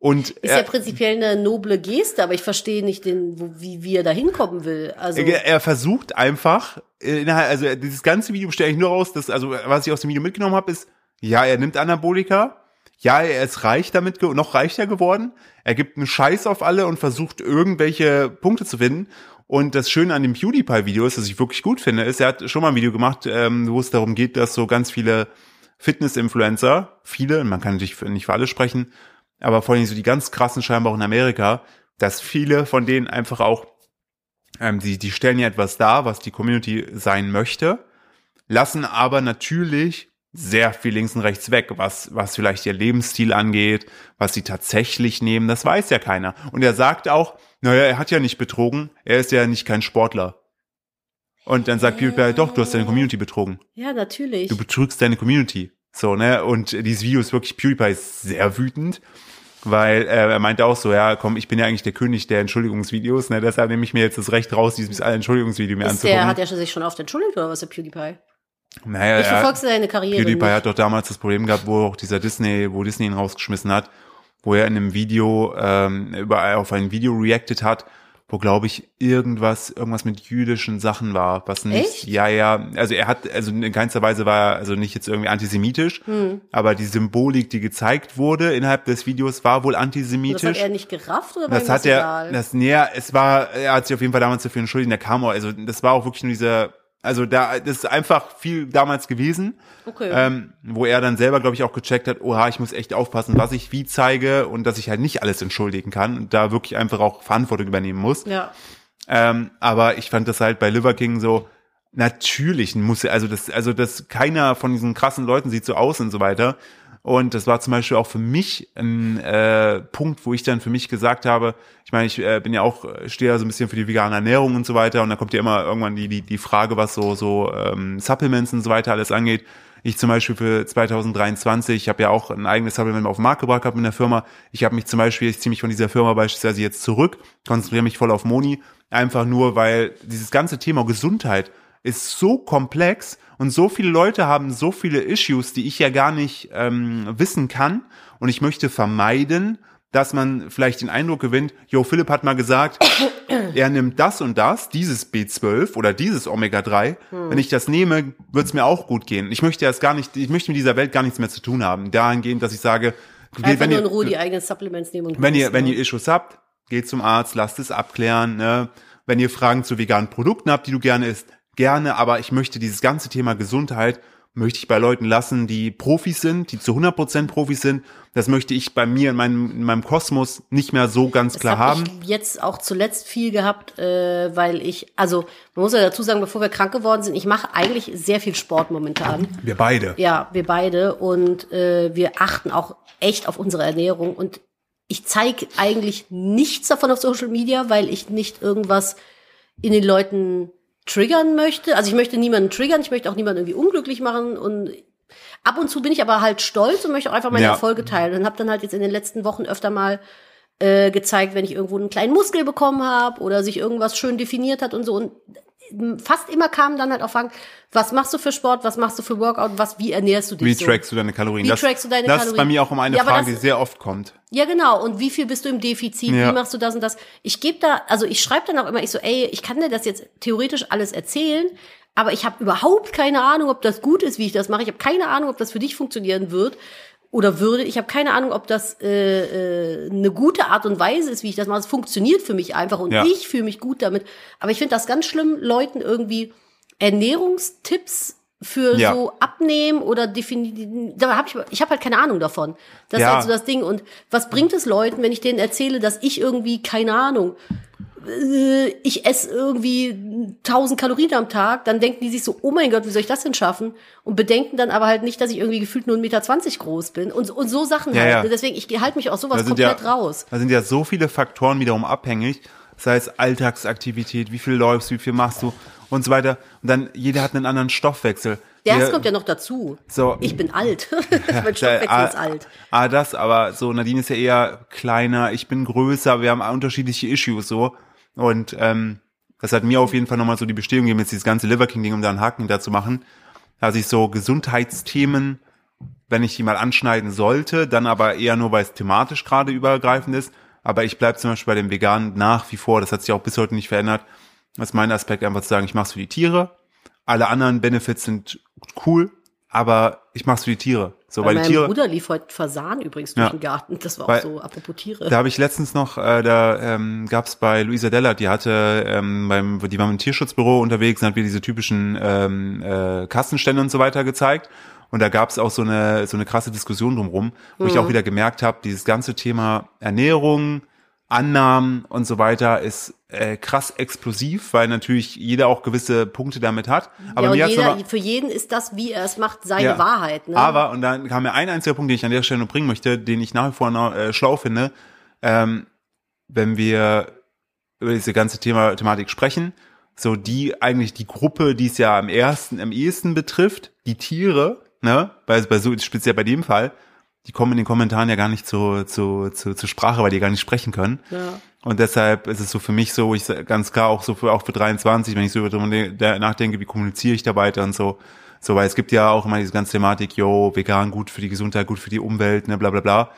Und Ist er, ja prinzipiell eine noble Geste, aber ich verstehe nicht, den, wo, wie, wie er da hinkommen will. Also, er, er versucht einfach, äh, innerhalb- also dieses ganze Video besteht eigentlich nur raus, dass, also was ich aus dem Video mitgenommen habe, ist, ja, er nimmt Anabolika, ja, er ist reich damit, noch reicher geworden, er gibt einen Scheiß auf alle und versucht irgendwelche Punkte zu finden. Und das Schöne an dem PewDiePie-Video ist, was ich wirklich gut finde, ist, er hat schon mal ein Video gemacht, ähm, wo es darum geht, dass so ganz viele Fitness-Influencer, viele, man kann natürlich nicht für alle sprechen, aber vor allem so die ganz krassen scheinbar auch in Amerika, dass viele von denen einfach auch ähm, die, die stellen ja etwas dar, was die Community sein möchte, lassen aber natürlich sehr viel links und rechts weg, was, was vielleicht ihr Lebensstil angeht, was sie tatsächlich nehmen, das weiß ja keiner. Und er sagt auch, naja, er hat ja nicht betrogen, er ist ja nicht kein Sportler. Und dann sagt PewDiePie, doch, du hast deine Community betrogen. ja, natürlich. Du betrügst deine Community. So, ne? Und dieses Video ist wirklich, PewDiePie ist sehr wütend, weil äh, er meinte auch so, ja, komm, ich bin ja eigentlich der König der Entschuldigungsvideos, ne? Deshalb nehme ich mir jetzt das Recht raus, dieses Entschuldigungsvideo mir ist der, anzugucken. hat er sich schon oft entschuldigt oder was, der PewDiePie? naja, Ich er- verfolge seine Karriere PewDiePie nicht. hat doch damals das Problem gehabt, wo auch dieser Disney, wo Disney ihn rausgeschmissen hat, wo er in einem Video ähm, über auf ein Video reacted hat, wo glaube ich irgendwas irgendwas mit jüdischen Sachen war, was nicht Echt? ja ja, also er hat also in keinster Weise war er also nicht jetzt irgendwie antisemitisch, Hm. aber die Symbolik, die gezeigt wurde innerhalb des Videos war wohl Und das antisemitisch. hat er nicht gerafft oder war Das hat er, egal? das, nee, es war, er hat sich auf jeden Fall damals dafür entschuldigt, der kam auch, also das war auch wirklich nur dieser, also da, das ist einfach viel damals gewesen, Okay. ähm, wo er dann selber, glaube ich, auch gecheckt hat, oha, ich muss echt aufpassen, was ich wie zeige und dass ich halt nicht alles entschuldigen kann und da wirklich einfach auch Verantwortung übernehmen muss. ja. Ähm, aber ich fand das halt bei Liver King so, natürlich muss er, also das, also das, keiner von diesen krassen Leuten sieht so aus und so weiter. Und das war zum Beispiel auch für mich ein äh, Punkt, wo ich dann für mich gesagt habe, ich meine, ich äh, bin ja auch, äh, stehe ja so ein bisschen für die vegane Ernährung und so weiter. Und da kommt ja immer irgendwann die, die, die Frage, was so, so ähm, Supplements und so weiter alles angeht. Ich zum Beispiel für 2023, ich habe ja auch ein eigenes Supplement auf den Markt gebracht gehabt in der Firma. Ich habe mich zum Beispiel, ich ziehe mich von dieser Firma beispielsweise jetzt zurück, konzentriere mich voll auf Moni, einfach nur, weil dieses ganze Thema Gesundheit ist so komplex und so viele Leute haben so viele Issues, die ich ja gar nicht ähm, wissen kann. Und ich möchte vermeiden, dass man vielleicht den Eindruck gewinnt, Jo, Philipp hat mal gesagt, er nimmt das und das, dieses B12 oder dieses Omega-3. Wenn ich das nehme, wird es mir auch gut gehen. Ich möchte das gar nicht, ich möchte mit dieser Welt gar nichts mehr zu tun haben. Dahingehend, dass ich sage, Einfach wenn nur ihr, in Ruhe die eigenen Supplements nehmen und wenn ihr, wenn ne? ihr Issues habt, geht zum Arzt, lasst es abklären. Ne? Wenn ihr Fragen zu veganen Produkten habt, die du gerne isst, gerne. Aber ich möchte dieses ganze Thema Gesundheit möchte ich bei Leuten lassen, die Profis sind, die zu 100% Profis sind. Das möchte ich bei mir in meinem, in meinem Kosmos nicht mehr so ganz Das klar hab haben. ich jetzt auch zuletzt viel gehabt, äh, weil ich, also man muss ja dazu sagen, bevor wir krank geworden sind, ich mache eigentlich sehr viel Sport momentan. Wir beide. Ja, wir beide und äh, wir achten auch echt auf unsere Ernährung und ich zeige eigentlich nichts davon auf Social Media, weil ich nicht irgendwas in den Leuten triggern möchte. Also ich möchte niemanden triggern, ich möchte auch niemanden irgendwie unglücklich machen und ab und zu bin ich aber halt stolz und möchte auch einfach meine Ja. Erfolge teilen und habe dann halt jetzt in den letzten Wochen öfter mal äh, gezeigt, wenn ich irgendwo einen kleinen Muskel bekommen habe oder sich irgendwas schön definiert hat und so und fast immer kamen dann halt auch Fragen, was machst du für Sport, was machst du für Workout, was, wie ernährst du dich Wie so? trackst du deine Kalorien? Wie das trackst du deine das ist bei Kalorien? mir auch immer eine Ja, Frage, das- die sehr oft kommt. Ja, genau. Und wie viel bist du im Defizit? Ja. Wie machst du das und das? Ich gebe da, also ich schreibe dann auch immer, ich so, ey, ich kann dir das jetzt theoretisch alles erzählen, aber ich habe überhaupt keine Ahnung, ob das gut ist, wie ich das mache. Ich habe keine Ahnung, ob das für dich funktionieren wird oder würde. Ich habe keine Ahnung, ob das äh, äh, eine gute Art und Weise ist, wie ich das mache. Es funktioniert für mich einfach und Ja. ich fühle mich gut damit. Aber ich finde das ganz schlimm, Leuten irgendwie Ernährungstipps für Ja. so abnehmen oder definieren. Da habe ich, ich habe halt keine Ahnung davon. Das Ja. ist halt so das Ding. Und was bringt es Leuten, wenn ich denen erzähle, dass ich irgendwie keine Ahnung, ich esse irgendwie 1000 Kalorien am Tag, dann denken die sich so, oh mein Gott, wie soll ich das denn schaffen? Und bedenken dann aber halt nicht, dass ich irgendwie gefühlt nur 1,20 Meter groß bin. Und, und so Sachen Ja, halt. ja. Deswegen, ich halte mich aus sowas komplett ja, raus. Da sind ja so viele Faktoren wiederum abhängig. sei es Alltagsaktivität, wie viel läufst, wie viel machst du und so weiter. Und dann jeder hat einen anderen Stoffwechsel. Das Wir- kommt ja noch dazu. So. Ich bin alt. mein Stoffwechsel ah, ist alt. Ah, das, aber so, Nadine ist ja eher kleiner, ich bin größer, wir haben unterschiedliche Issues so. Und ähm, das hat mir auf jeden Fall nochmal so die Bestätigung gegeben, jetzt dieses ganze Liver King-Ding, um da einen Haken da zu machen, dass ich so Gesundheitsthemen, wenn ich die mal anschneiden sollte, dann aber eher nur, weil es thematisch gerade übergreifend ist. Aber ich bleib zum Beispiel bei dem Veganen nach wie vor, das hat sich auch bis heute nicht verändert. Das ist mein Aspekt, einfach zu sagen, ich mach's für die Tiere. Alle anderen Benefits sind cool, aber ich mach's für die Tiere. So, Bei weil meinem Tiere. Bruder lief heute Fasan übrigens durch Ja. den Garten. Das war auch so, apropos Tiere. Da habe ich letztens noch, äh, da ähm, gab es bei Luisa Della, die hatte ähm, beim, die war im Tierschutzbüro unterwegs und hat mir diese typischen ähm, äh, Kassenstände und so weiter gezeigt. Und da gab es auch so eine so eine krasse Diskussion drumherum, wo ich auch wieder gemerkt habe, dieses ganze Thema Ernährung, Annahmen und so weiter ist äh, krass explosiv, weil natürlich jeder auch gewisse Punkte damit hat. Aber ja, jeder, für jeden ist das, wie er es macht, seine Ja. Wahrheit. Ne? Aber, und dann kam mir ein einziger Punkt, den ich an der Stelle noch bringen möchte, den ich nach wie vor noch, äh, schlau finde, ähm, wenn wir über diese ganze Thema, Thematik sprechen, so die eigentlich die Gruppe, die es ja am ersten, am ehesten betrifft, die Tiere, ne, bei, bei so, speziell bei dem Fall, die kommen in den Kommentaren ja gar nicht zu, zu, zu, zur Sprache, weil die gar nicht sprechen können. Ja. Und deshalb ist es so für mich so, ich ganz klar auch so für auch für 23, wenn ich so darüber de- nachdenke, wie kommuniziere ich da weiter und so. So, weil es gibt ja auch immer diese ganze Thematik, yo, vegan, gut für die Gesundheit, gut für die Umwelt, ne, bla bla bla.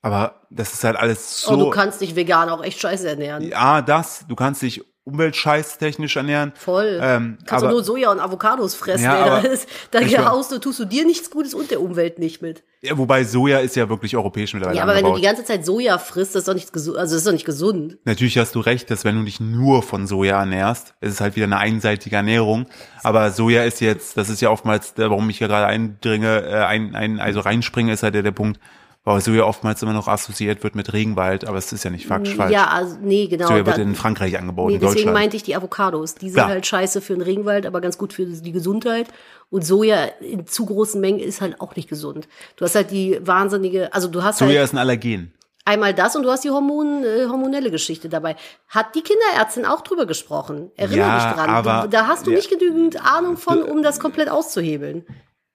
Aber das ist halt alles so. oh, du kannst dich vegan auch echt scheiße ernähren. ja, das, du kannst dich umweltscheißtechnisch ernähren. Voll. Ähm, Kannst du aber- nur Soja und Avocados fressen. Ja, ey. aber- da ist, da haust du, tust du dir nichts Gutes und der Umwelt nicht mit. Ja, wobei Soja ist ja wirklich europäisch mittlerweile Ja, aber wenn du angebaut. die ganze Zeit Soja frisst, das ist doch nicht gesund. Also das ist doch nicht gesund. Natürlich hast du recht, dass wenn du dich nur von Soja ernährst, ist es halt wieder eine einseitige Ernährung. Aber Soja ist jetzt, das ist ja oftmals, warum ich hier gerade eindringe, äh, ein, ein, also reinspringe, ist halt der, der Punkt, weil Soja oftmals immer noch assoziiert wird mit Regenwald, aber es ist ja nicht faktisch falsch. Ja, also nee, genau. Soja wird da- in Frankreich angebaut, Nee, in deswegen Deutschland. meinte ich die Avocados. Die sind Ja. halt scheiße für den Regenwald, aber ganz gut für die Gesundheit. Und Soja in zu großen Mengen ist halt auch nicht gesund. Du hast halt die wahnsinnige, also du hast Soja halt ist ein Allergen. einmal das und du hast die Hormon, äh, hormonelle Geschichte dabei. Hat die Kinderärztin auch drüber gesprochen? Erinnere Ja, dich dran. aber- du, da hast du ja. nicht genügend Ahnung von, um das komplett auszuhebeln.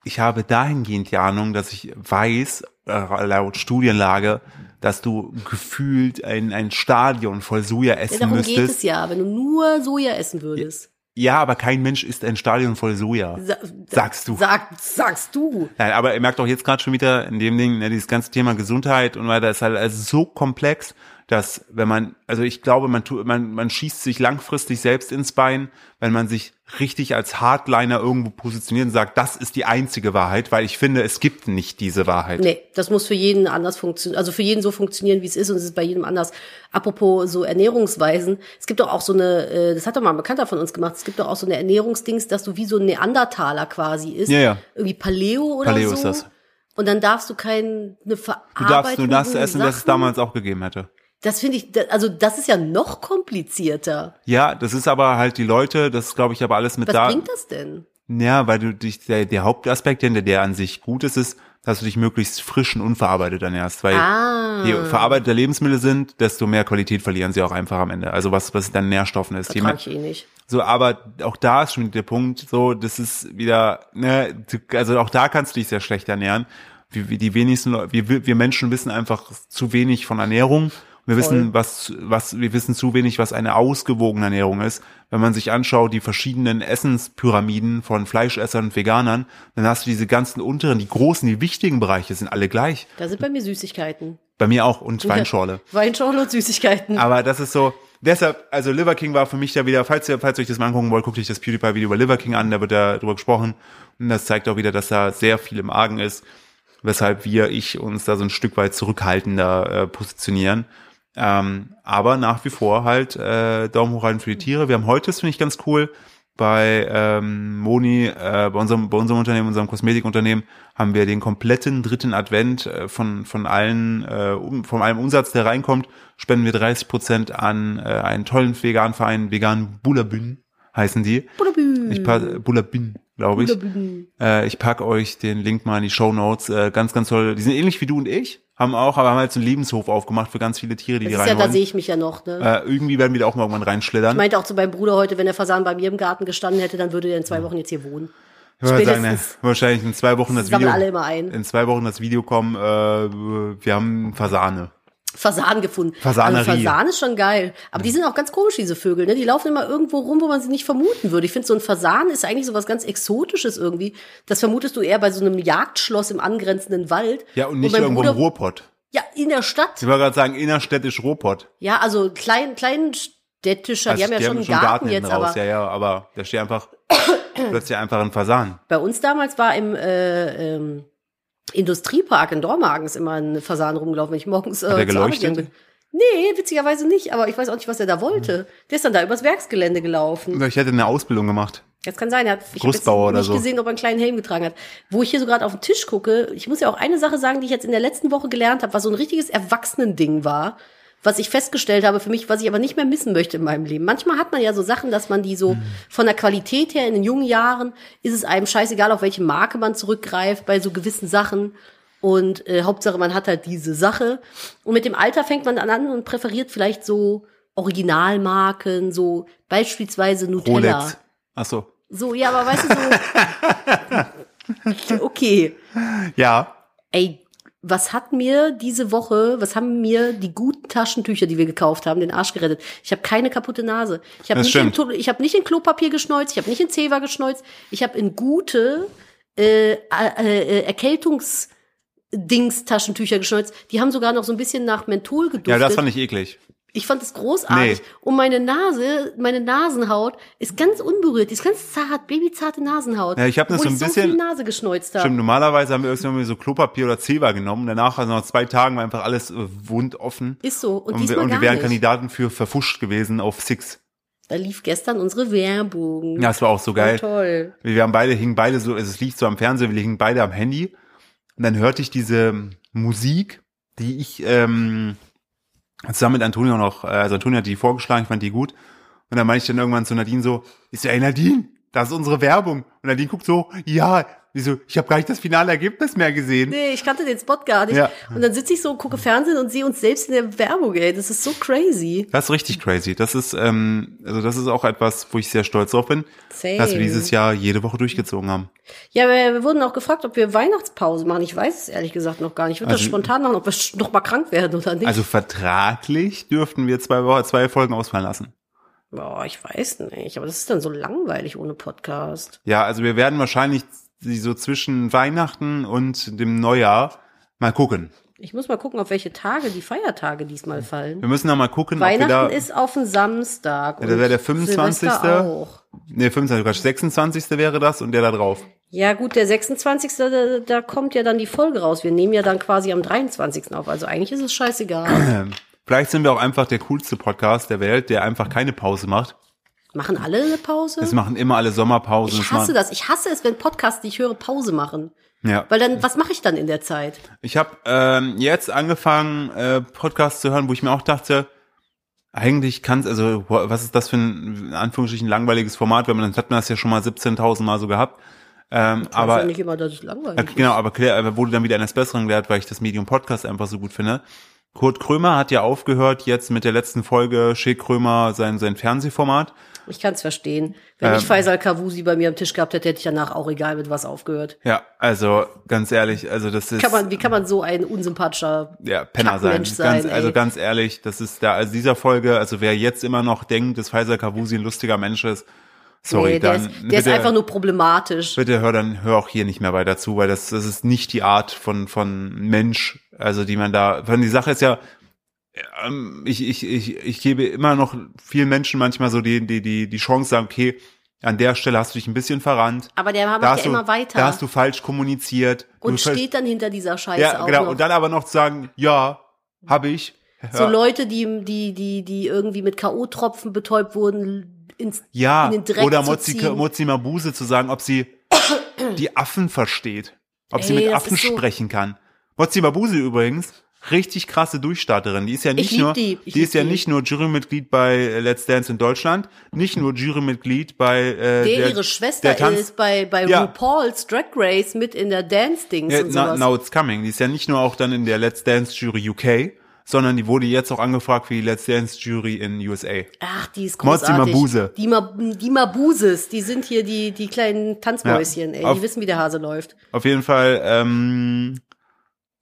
Ich habe dahingehend die Ahnung, dass ich weiß, äh, laut Studienlage, dass du gefühlt ein, ein Stadion voll Soja Ja, essen darum geht müsstest. es ja, wenn du nur Soja essen würdest. Ja, aber kein Mensch isst ein Stadion voll Soja. Sa Sagst du. Sag, sagst du. Nein, aber ihr merkt auch jetzt gerade schon wieder in dem Ding, ne, dieses ganze Thema Gesundheit und weiter ist halt also so komplex, dass wenn man, also ich glaube, man tut, man, man schießt sich langfristig selbst ins Bein, wenn man sich richtig als Hardliner irgendwo positioniert und sagt, das ist die einzige Wahrheit, weil ich finde, es gibt nicht diese Wahrheit. Nee, das muss für jeden anders funktionieren, also für jeden so funktionieren, wie es ist und es ist bei jedem anders. Apropos so Ernährungsweisen, es gibt doch auch so eine, äh, das hat doch mal ein Bekannter von uns gemacht, es gibt doch auch so eine Ernährungsdings, dass du wie so ein Neandertaler quasi isst. Ja, ja. Irgendwie Paleo oder Paleo so. ist das. Und dann darfst du keine Verarbeitung. Du darfst nur das essen, das es Sachen- damals auch gegeben hätte. Das finde ich, also das ist ja noch komplizierter. Ja, das ist aber halt die Leute, das glaube ich aber alles mit Was da. bringt das denn? Ja, weil du dich, der, der Hauptaspekt, der, der an sich gut ist, ist, dass du dich möglichst frisch und unverarbeitet ernährst. Weil Ah. je verarbeitete Lebensmittel sind, desto mehr Qualität verlieren sie auch einfach am Ende. Also was, was dann Nährstoffen ist. Mehr, Vertrag ich eh nicht. so, aber auch da ist schon der Punkt, so, das ist wieder, ne, also auch da kannst du dich sehr schlecht ernähren. Wir, wir die wenigsten, wir, wir Menschen wissen einfach zu wenig von Ernährung. Wir wissen, was, was, wir wissen zu wenig, was eine ausgewogene Ernährung ist. Wenn man sich anschaut, die verschiedenen Essenspyramiden von Fleischessern und Veganern, dann hast du diese ganzen unteren, die großen, die wichtigen Bereiche sind alle gleich. Da sind bei mir Süßigkeiten. Bei mir auch und Weinschorle. Weinschorle und Süßigkeiten. Aber das ist so, deshalb, also Liver King war für mich da wieder, falls ihr, falls ihr euch das mal angucken wollt, guckt euch das PewDiePie-Video über Liver King an, da wird da drüber gesprochen. Und das zeigt auch wieder, dass da sehr viel im Argen ist, weshalb wir, ich, uns da so ein Stück weit zurückhaltender äh, positionieren. Ähm, aber nach wie vor halt äh, Daumen hoch halten für die Tiere. Wir haben heute, das finde ich ganz cool, bei ähm, Moni, äh, bei unserem, bei unserem Unternehmen, unserem Kosmetikunternehmen, haben wir den kompletten dritten Advent äh, von, von allen, äh, um, von allem Umsatz, der reinkommt, spenden wir 30 Prozent an äh, einen tollen veganen Verein, vegan Bulabün heißen die. Bulabü. Ich pack, Bulabün, glaube ich. Bulabü. Äh, ich pack euch den Link mal in die Show Notes. Äh, ganz, ganz toll. Die sind ähnlich wie du und ich. Haben auch, aber haben halt so einen Lebenshof aufgemacht für ganz viele Tiere, die Das die ist ja, rein da sehe ich mich ja noch, ne? Äh, irgendwie werden wir da auch mal irgendwann Ich reinschlittern. meinte auch zu meinem Bruder heute, wenn der Fasan bei mir im Garten gestanden hätte, dann würde der in zwei Wochen jetzt hier wohnen. Ich würde sagen, ne, wahrscheinlich in zwei Wochen das Video. alle immer ein. In zwei Wochen das Video kommen. Äh, wir haben Fasane. Fasan gefunden. Fasanerie. Also Fasan ist schon geil. Aber die sind auch ganz komisch, diese Vögel. Ne? Die laufen immer irgendwo rum, wo man sie nicht vermuten würde. Ich finde, so ein Fasan ist eigentlich so was ganz Exotisches irgendwie. Das vermutest du eher bei so einem Jagdschloss im angrenzenden Wald. Ja, und nicht mein irgendwo Bruder, im Ruhrpott. Ja, in der Stadt. Ich wollte gerade sagen, innerstädtisch Ruhrpott. Ja, also klein, klein städtischer. die haben ja schon einen Garten, jetzt, hinten raus, aber ja, ja, aber da steht einfach plötzlich einfach ein Fasan. bei uns damals war im äh, ähm, Industriepark in Dormagen ist immer ein Fasan rumgelaufen, wenn ich morgens äh, Hat er zur Arbeit geleuchtet? bin. Nee, witzigerweise nicht, aber ich weiß auch nicht, was er da wollte. Der ist dann da übers Werksgelände gelaufen. Ich hätte eine Ausbildung gemacht. Das kann sein, er hat, ich habe jetzt Brustbauer nicht oder so. gesehen, ob er einen kleinen Helm getragen hat. Wo ich hier so gerade auf den Tisch gucke, ich muss ja auch eine Sache sagen, die ich jetzt in der letzten Woche gelernt habe, was so ein richtiges Erwachsenending war, was ich festgestellt habe für mich, was ich aber nicht mehr missen möchte in meinem Leben. Manchmal hat man ja so Sachen, dass man die so Mhm. von der Qualität her in den jungen Jahren ist es einem scheißegal, auf welche Marke man zurückgreift bei so gewissen Sachen. Und äh, Hauptsache, man hat halt diese Sache. Und mit dem Alter fängt man dann an und präferiert vielleicht so Originalmarken, so beispielsweise Nutella. Rolex. Ach so. So, ja, aber weißt du so. okay. Ja. Ey, was hat mir diese Woche, was haben mir die guten Taschentücher, die wir gekauft haben, den Arsch gerettet? Ich habe keine kaputte Nase. Ich habe nicht, in, ich hab nicht in Klopapier geschneuzt, ich habe nicht in Zewa geschneuzt, ich habe in gute äh, äh, äh, Erkältungs Dings Taschentücher geschneuzt. Die haben sogar noch so ein bisschen nach Menthol geduftet. Ja, das fand ich eklig. Ich fand es großartig. Nee. Und meine Nase, meine Nasenhaut ist ganz unberührt. Die ist ganz zart, babyzarte Nasenhaut. Ja, ich hab das so ein ich so viel bisschen- Nase geschneuzt habe. Stimmt, normalerweise haben wir irgendwann so Klopapier oder Zewa genommen. Danach, also nach zwei Tagen, war einfach alles äh, wundoffen. Ist so. Und, Und, wir, diesmal und wir wären nicht. Kandidaten für verfuscht gewesen auf Six. Da lief gestern unsere Werbung. Ja, das war auch so geil. toll. Wir haben beide, hingen beide so, also es lief so am Fernseher, wir hingen beide am Handy. Und dann hörte ich diese Musik, die ich ähm, zusammen mit Antonio noch, äh, also Antonio hat die vorgeschlagen, ich fand die gut. Und dann meinte ich dann irgendwann zu Nadine so, ist ja, ey Nadine, das ist unsere Werbung. Und Nadine guckt so, ja, wieso, ich habe gar nicht das finale Ergebnis mehr gesehen. Nee, ich kannte den Spot gar nicht. Ja. Und dann sitze ich so und gucke Fernsehen und sehe uns selbst in der Werbung, ey. Das ist so crazy. Das ist richtig crazy. Das ist, ähm, also das ist auch etwas, wo ich sehr stolz drauf bin, Same. dass wir dieses Jahr jede Woche durchgezogen haben. Ja, wir, wir wurden auch gefragt, ob wir Weihnachtspause machen. Ich weiß es ehrlich gesagt noch gar nicht. Ich würde das Also- spontan machen, ob wir noch mal krank werden oder nicht. Also vertraglich dürften wir zwei, Wochen, zwei Folgen ausfallen lassen. Boah, ich weiß nicht. Aber das ist dann so langweilig ohne Podcast. Ja, also wir werden wahrscheinlich die so zwischen Weihnachten und dem Neujahr mal gucken. Ich muss mal gucken, auf welche Tage die Feiertage diesmal fallen. Wir müssen da mal gucken, ob wir Weihnachten da, ist auf den Samstag. Ja, da wäre der und 25. Silvester auch. nee, 25, Quatsch, 26. wäre das und der da drauf. Ja, gut, der 26. Da, da kommt ja dann die Folge raus. Wir nehmen ja dann quasi am 23. auf. Also eigentlich ist es scheißegal. Vielleicht sind wir auch einfach der coolste Podcast der Welt, der einfach keine Pause macht. Machen alle eine Pause? Es machen immer alle Sommerpausen. ich es hasse das. Ich hasse es, wenn Podcasts, die ich höre, Pause machen. Ja. Weil dann, was mache ich dann in der Zeit? Ich habe ähm, jetzt angefangen, äh, Podcasts zu hören, wo ich mir auch dachte, eigentlich kann's, also wo- was ist das für ein in Anführungsstrichen langweiliges Format, wenn man dann hat man das ja schon mal 17.000 Mal so gehabt. Ähm, Aber aber ja nicht immer, dass es langweilig ist. genau, aber Claire aber wurde dann wieder eines Besseren gelehrt, weil ich das Medium Podcast einfach so gut finde. Kurt Krömer hat ja aufgehört jetzt mit der letzten Folge Schick Krömer sein, sein Fernsehformat. Ich kann es verstehen. Wenn Ähm. ich Faisal Kavusi bei mir am Tisch gehabt hätte, hätte ich danach auch egal mit was aufgehört. Ja, also ganz ehrlich, also das ist Kann man, wie kann man so ein unsympathischer ja, Penner sein. Sein, Ganz, also ganz ehrlich, das ist da, also dieser Folge, also wer jetzt immer noch denkt, dass Faisal Kavusi ein lustiger Mensch ist, sorry, nee, der, dann ist, der bitte, ist einfach nur problematisch. bitte hör dann, hör auch hier nicht mehr weiter zu, weil das, das ist nicht die Art von, von Mensch, also die man da, weil die Sache ist ja, ähm, ich, ich, ich, ich gebe immer noch vielen Menschen manchmal so die, die, die, die Chance sagen, okay, an der Stelle hast du dich ein bisschen verrannt. Aber der macht ja du, immer weiter da hast du falsch kommuniziert. und steht dann hinter dieser Scheiße ja, auch genau. noch. Und dann aber noch zu sagen, ja, habe ich. so Ja. Leute, die, die, die, die irgendwie mit K.O.-Tropfen betäubt wurden, ins, Ja, in den Dreck oder zu Mozzi, ziehen. Mozzi Mabuse zu sagen, ob sie die Affen versteht. Ob sie Ey, mit das Affen so- sprechen kann. Mozzi Mabuse übrigens richtig krasse Durchstarterin. Die ist ja nicht nur, die. die, ist ja die. nicht nur Jurymitglied bei äh, Let's Dance in Deutschland, nicht nur Jurymitglied bei äh, Der, der, ihre Schwester der Tanz- ist bei, bei Ja. RuPaul's Drag Race mit in der Dance-Dings Ja, und sowas. now it's coming. Die ist ja nicht nur auch dann in der Let's Dance Jury UK, sondern die wurde jetzt auch angefragt für die Let's Dance Jury in USA. Ach, die ist großartig. Mabuse. Die, Ma die Mabuses, die sind hier die, die kleinen Tanzmäuschen, Ja. ey. Auf- Die wissen, wie der Hase läuft. Auf jeden Fall ähm,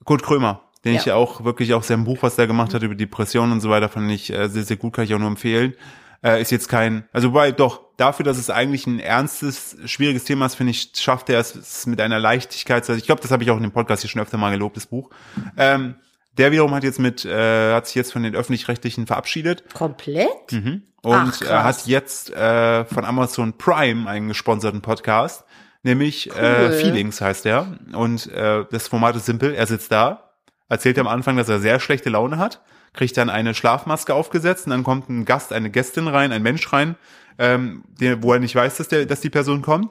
Kurt Krömer, den Ja. ich ja auch wirklich auch sein Buch, was der gemacht hat über Depressionen und so weiter, fand ich äh, sehr, sehr gut, kann ich auch nur empfehlen. Äh, ist jetzt kein, also wobei doch, dafür, dass es eigentlich ein ernstes, schwieriges Thema ist, finde ich, schafft er es, es mit einer Leichtigkeit. Also ich glaube, das habe ich auch in dem Podcast hier schon öfter mal gelobt, das Buch. Ähm, der wiederum hat jetzt mit, äh, hat sich jetzt von den öffentlich-rechtlichen verabschiedet Komplett? und Ach, er krass. hat jetzt äh, von Amazon Prime einen gesponserten Podcast, nämlich äh, Cool. Feelings heißt er. Und äh, das Format ist simpel. Er sitzt da, erzählt am Anfang, dass er sehr schlechte Laune hat, kriegt dann eine Schlafmaske aufgesetzt und dann kommt ein Gast, eine Gästin rein, ein Mensch rein, ähm, der, wo er nicht weiß, dass, der, dass die Person kommt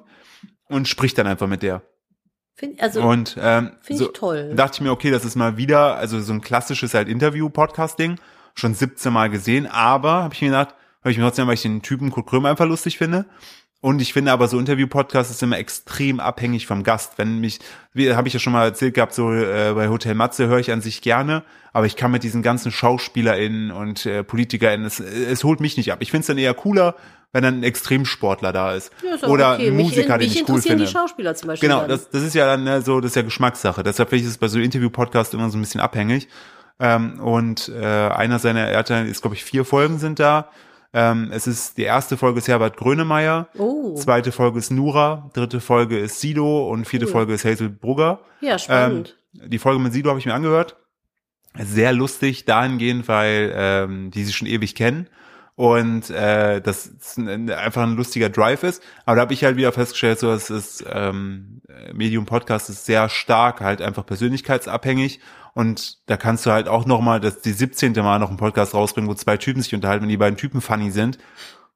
und spricht dann einfach mit der. Find, also, Und ähm, Find so, ich toll. dachte ich mir, okay, das ist mal wieder, also so ein klassisches halt Interview-Podcast-Ding, schon 17 Mal gesehen, aber habe ich mir gedacht, habe ich mir trotzdem, weil ich den Typen Kurt Krömer einfach lustig finde. Und ich finde aber so Interview-Podcast ist immer extrem abhängig vom Gast. Wenn mich, wie habe ich ja schon mal erzählt gehabt, so äh, bei Hotel Matze höre ich an sich gerne, aber ich kann mit diesen ganzen SchauspielerInnen und äh, PolitikerInnen, es, es holt mich nicht ab. Ich finde es dann eher cooler, wenn dann ein Extremsportler da ist. ja, ist Oder okay. ein mich, Musiker, den mich ich cool finde. die Schauspieler zum Beispiel. Genau, das, das ist ja dann ne, so, das ist ja Geschmackssache. Deshalb finde ich es bei so Interview-Podcasts immer so ein bisschen abhängig. Ähm, und äh, einer seiner, er hat dann, ist glaube ich vier Folgen sind da. Ähm, es ist die erste Folge ist Herbert Grönemeyer, Oh. zweite Folge ist Nura, dritte Folge ist Sido und vierte Cool. Folge ist Hazel Brugger. ja, spannend. Ähm, die Folge mit Sido habe ich mir angehört. Sehr lustig dahingehend, weil ähm, die sich schon ewig kennen und äh, das ist ein, einfach ein lustiger Drive ist. Aber da habe ich halt wieder festgestellt, so dass es ähm, Medium Podcast ist sehr stark halt einfach persönlichkeitsabhängig und da kannst du halt auch noch mal das die 17. Mal noch einen Podcast rausbringen, wo zwei Typen sich unterhalten, wenn die beiden Typen funny sind,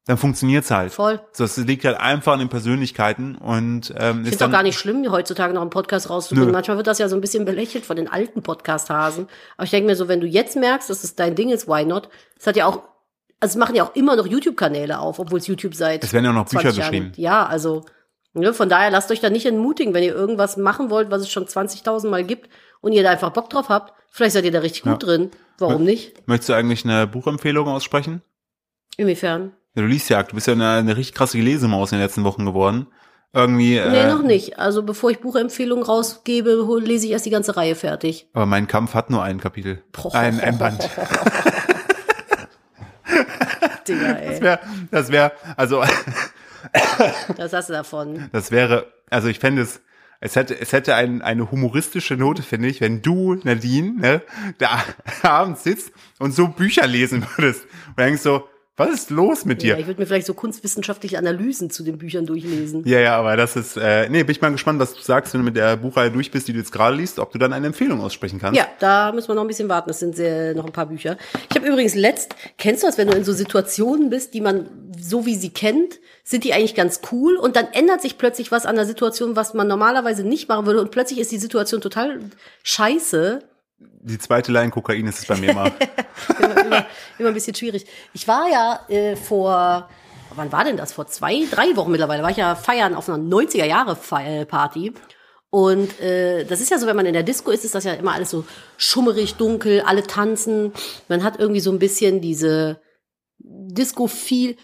dann funktioniert's halt. Voll. So, es liegt halt einfach an den Persönlichkeiten und ähm, Ich ist auch gar nicht schlimm, heutzutage noch einen Podcast rauszubringen. Nö. Manchmal wird das ja so ein bisschen belächelt von den alten Podcast-Hasen. Aber ich denke mir so, wenn du jetzt merkst, dass es dein Ding ist, why not? Es hat ja auch, also es machen ja auch immer noch YouTube-Kanäle auf, obwohl es YouTube seit Es werden ja auch noch 20 Bücher geschrieben. Ja, also ne, von daher lasst euch da nicht entmutigen, wenn ihr irgendwas machen wollt, was es schon 20.000 Mal gibt und ihr da einfach Bock drauf habt. Vielleicht seid ihr da richtig gut drin. Warum nicht? Möchtest du eigentlich eine Buchempfehlung aussprechen? Inwiefern? Ja, du liest ja, du bist ja eine, eine richtig krasse Lesemaus in den letzten Wochen geworden. Irgendwie, Nee, äh, noch nicht. Also bevor ich Buchempfehlungen rausgebe, lese ich erst die ganze Reihe fertig. aber mein Kampf hat nur ein Kapitel. Boah. Ein, ein Band. Digga, ey. Das wäre, das wäre, also, Was hast du davon? das wäre, also ich fände es, es hätte, es hätte ein, eine humoristische Note, finde ich, wenn du, Nadine, ne, da abends sitzt und so Bücher lesen würdest. Und denkst so, was ist los mit dir? Ja, ich würde mir vielleicht so kunstwissenschaftliche Analysen zu den Büchern durchlesen. Ja, ja, aber das ist, äh, nee, bin ich mal gespannt, was du sagst, wenn du mit der Buchreihe durch bist, die du jetzt gerade liest, ob du dann eine Empfehlung aussprechen kannst. Ja, da müssen wir noch ein bisschen warten. Das sind sehr, noch ein paar Bücher. Ich habe übrigens letzt, kennst du das, wenn du in so Situationen bist, die man so wie sie kennt, sind die eigentlich ganz cool und dann ändert sich plötzlich was an der Situation, was man normalerweise nicht machen würde und plötzlich ist die Situation total scheiße. Die zweite Line Kokain ist es bei mir mal. immer, immer, immer ein bisschen schwierig. Ich war ja äh, vor, wann war denn das? Vor zwei, drei Wochen mittlerweile, war ich ja feiern auf einer 90er-Jahre-Party. Und äh, das ist ja so, wenn man in der Disco ist, ist das ja immer alles so schummerig, dunkel, alle tanzen. Man hat irgendwie so ein bisschen diese Disco-Feel.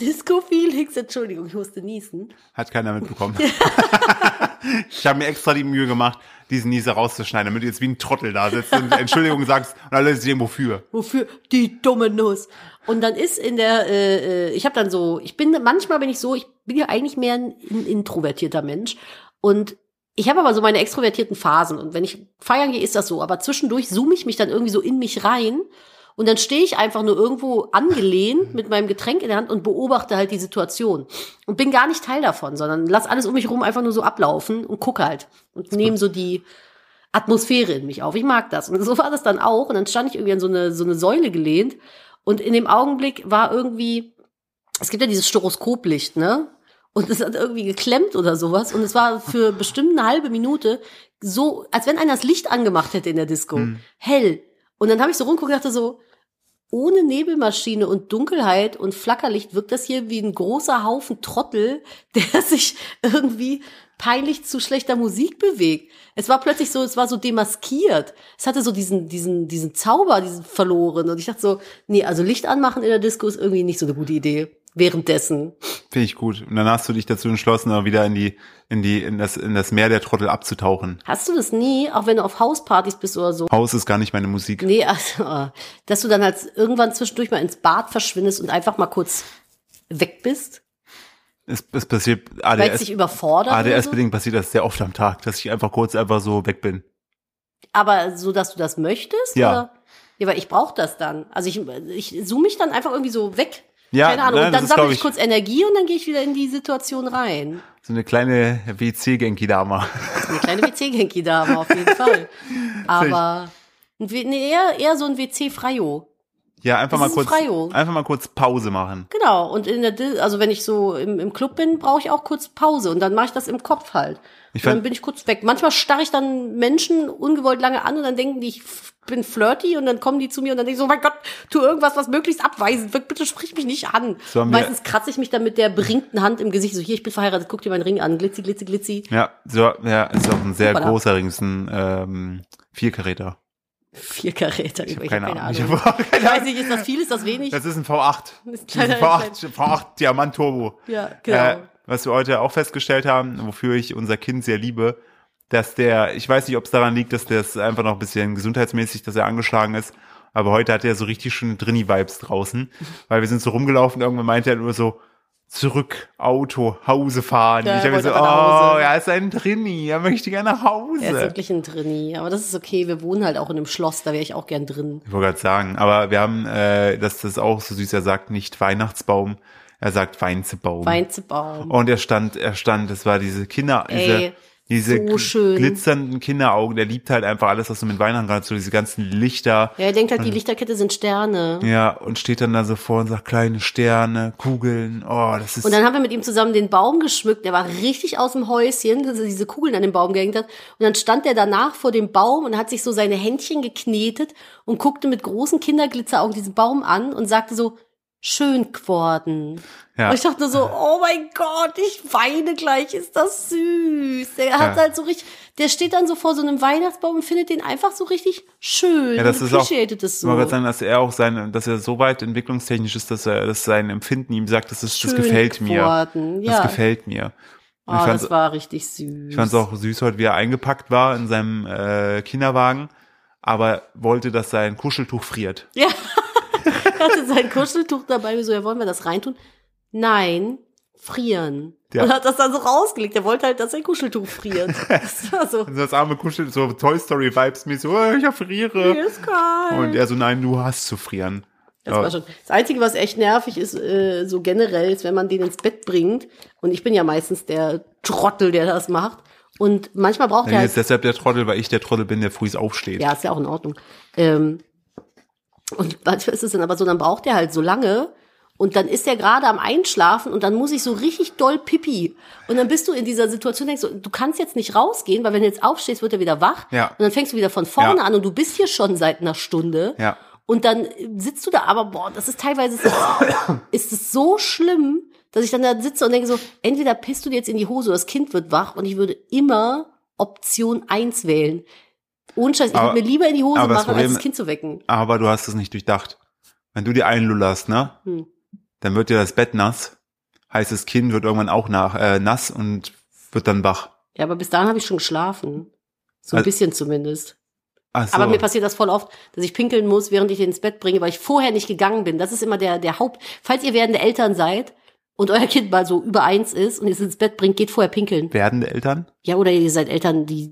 Disco-Feelings, Entschuldigung, ich musste niesen. Hat keiner mitbekommen. ich habe mir extra die Mühe gemacht, diesen Nieser rauszuschneiden, damit du jetzt wie ein Trottel da sitzt und Entschuldigung sagst und alle sehen wofür. Wofür? Die dumme Nuss. Und dann ist in der, äh, äh, ich habe dann so, ich bin, manchmal bin ich so, ich bin ja eigentlich mehr ein, ein introvertierter Mensch. Und ich habe aber so meine extrovertierten Phasen. Und wenn ich feiern gehe, ist das so. Aber zwischendurch zoome ich mich dann irgendwie so in mich rein. Und dann stehe ich einfach nur irgendwo angelehnt mit meinem Getränk in der Hand und beobachte halt die Situation. Und bin gar nicht Teil davon, sondern lass alles um mich rum einfach nur so ablaufen und gucke halt. Und nehme so die, Atmosphäre in mich auf. Ich mag das. Und so war das dann auch. Und dann stand ich irgendwie an so eine, so eine Säule gelehnt. Und in dem Augenblick war irgendwie, es gibt ja dieses Stroboskoplicht, ne? und es hat irgendwie geklemmt oder sowas und es war für bestimmt eine halbe Minute so, als wenn einer das Licht angemacht hätte in der Disco. Hm. Hell. Und dann habe ich so rumgeguckt und dachte so, ohne Nebelmaschine und Dunkelheit und Flackerlicht wirkt das hier wie ein großer Haufen Trottel, der sich irgendwie peinlich zu schlechter Musik bewegt. Es war plötzlich so, es war so demaskiert. Es hatte so diesen, diesen, diesen Zauber, diesen verloren. Und ich dachte so, nee, also Licht anmachen in der Disco ist irgendwie nicht so eine gute Idee. Währenddessen. Finde ich gut. Und dann hast du dich dazu entschlossen, aber wieder in die, in die, in das, in das Meer der Trottel abzutauchen. Hast du das nie, auch wenn du auf Hauspartys bist oder so? Haus ist gar nicht meine Musik. Nee, also, dass du dann halt irgendwann zwischendurch mal ins Bad verschwindest und einfach mal kurz weg bist? Es, es passiert, Weil es ADS, dich überfordert? so? ADS-bedingt passiert das sehr oft am Tag, dass ich einfach kurz einfach so weg bin. Aber so, dass du das möchtest? Ja. Oder? Ja, weil ich brauche das dann. Also ich, ich zoome mich dann einfach irgendwie so weg. Ja, Keine Ahnung. nein, und dann sammle ich ich- kurz Energie und dann gehe ich wieder in die Situation rein. So eine kleine WC-Genki-Dama. Eine kleine WC-Genki-Dame auf jeden Fall. Aber ein nee, eher, eher so ein WC-Freio. Ja, einfach Das mal kurz, Freio. einfach mal kurz Pause machen. Genau. Und in der, also wenn ich so im, im Club bin, brauche ich auch kurz Pause und dann mache ich das im Kopf halt. Ich und dann bin ich kurz weg. Manchmal starre ich dann Menschen ungewollt lange an und dann denken die, ich bin flirty und dann kommen die zu mir und dann denke ich so, oh mein Gott, tu irgendwas, was möglichst abweisend wirkt. Bitte sprich mich nicht an. So Meistens kratze ich mich dann mit der beringten Hand im Gesicht. So, hier, ich bin verheiratet, guck dir meinen Ring an. Glitzi, glitzi, glitzi. Ja, so, ja, ist auch ein sehr Hoppala. großer Ring, ist ein ähm, Vierkaräter. Vier Karäter. Ich habe hab keine, Ahnung. Ich, Ahnung. auch keine Ich weiß nicht, ist das viel, ist das wenig? Das ist ein V8. Das ist Das ist ein kleiner- V8, V8 Diamant Turbo. ja, genau. Äh, was wir heute auch festgestellt haben, wofür ich unser Kind sehr liebe, dass der, ich weiß nicht, ob es daran liegt, dass der es einfach noch ein bisschen gesundheitsmäßig, dass er angeschlagen ist, aber heute hat er so richtig schöne Drini-Vibes draußen, weil wir sind so rumgelaufen, irgendwann meinte er nur so, zurück, Auto, Hause fahren. Ja, ich habe so, oh, er ist ein Drini, er möchte gerne nach Hause. er ist wirklich ein Drini. Aber das ist okay. Wir wohnen halt auch in einem Schloss, da wäre ich auch gern drin. Ich wollte gerade sagen, aber wir haben, äh, das ist auch so süß, er sagt nicht Weihnachtsbaum, er sagt Weinzebaum. Weinzebaum. Und er stand, er stand, das war diese Kinder, Ey, diese so gl- schön. glitzernden Kinderaugen, der liebt halt einfach alles, was so mit Weihnachten gerade so diese ganzen Lichter. Ja, er denkt halt, die Lichterkette sind Sterne. Ja, und steht dann da so vor und sagt kleine Sterne, Kugeln, oh, das ist, Und dann haben wir mit ihm zusammen den Baum geschmückt. Der war richtig aus dem Häuschen, dass er diese Kugeln an den Baum gehängt hat. Und dann stand er danach vor dem Baum und hat sich so seine Händchen geknetet und guckte mit großen Kinderglitzeraugen diesen Baum an und sagte so, schön geworden. ja. Und ich dachte so, oh mein Gott, ich weine gleich, ist das süß. Der hat Ja. halt so richtig, der steht dann so vor so einem Weihnachtsbaum und findet den einfach so richtig schön. Ja, das ist auch, ich so. gerade sagen, dass er auch sein, dass er so weit entwicklungstechnisch ist, dass er, dass sein Empfinden ihm sagt, das ist, das Schön gefällt mir. geworden, Das ja. gefällt mir. Und oh, das war richtig süß. Ich fand es auch süß heute, wie er eingepackt war in seinem äh, Kinderwagen, aber wollte, dass sein Kuscheltuch friert. Ja. Er hatte sein Kuscheltuch dabei. Wir so, ja, wollen wir das reintun? Nein, frieren. Ja. Und hat das dann so rausgelegt. Er wollte halt, dass sein Kuscheltuch friert. Das war so, das arme Kuschel, so Toy Story Vibes mäßig, oh, ich erfriere. mir ist kalt. Und er so, nein, du hast zu frieren. Das war schon. Das Einzige, was echt nervig ist, äh, so generell, ist, wenn man den ins Bett bringt. Und ich bin ja meistens der Trottel, der das macht. Und manchmal braucht Wenn er jetzt halt, deshalb der Trottel, weil ich der Trottel bin, der früh aufsteht. ja, ist ja auch in Ordnung. Ähm, und manchmal ist es dann aber so, dann braucht er halt so lange. Und dann ist er gerade am Einschlafen und dann muss ich so richtig doll pipi. Und dann bist du in dieser Situation, denkst du, du kannst jetzt nicht rausgehen, weil wenn du jetzt aufstehst, wird er wieder wach. Ja. Und dann fängst du wieder von vorne Ja. an und du bist hier schon seit einer Stunde. Ja. Und dann sitzt du da, aber boah, das ist teilweise ist es, ist es so schlimm, dass ich dann da sitze und denke so, entweder pisst du dir jetzt in die Hose oder das Kind wird wach und ich würde immer Option eins wählen. Ohne Scheiß, ich würde mir lieber in die Hose das machen, als Problem- das Kind zu wecken. Aber du hast es nicht durchdacht. Wenn du dir einlullerst, ne, Hm. dann wird dir das Bett nass. Heißt, das Kind wird irgendwann auch nach, äh, nass und wird dann wach. Ja, aber bis dahin habe ich schon geschlafen. So ein Also- bisschen zumindest. So. Aber mir passiert das voll oft, dass ich pinkeln muss, während ich den ins Bett bringe, weil ich vorher nicht gegangen bin. Das ist immer der, der Haupt. Falls ihr werdende Eltern seid und euer Kind mal so über eins ist und ihr es ins Bett bringt, geht vorher pinkeln. Werdende Eltern? Ja, oder ihr seid Eltern, die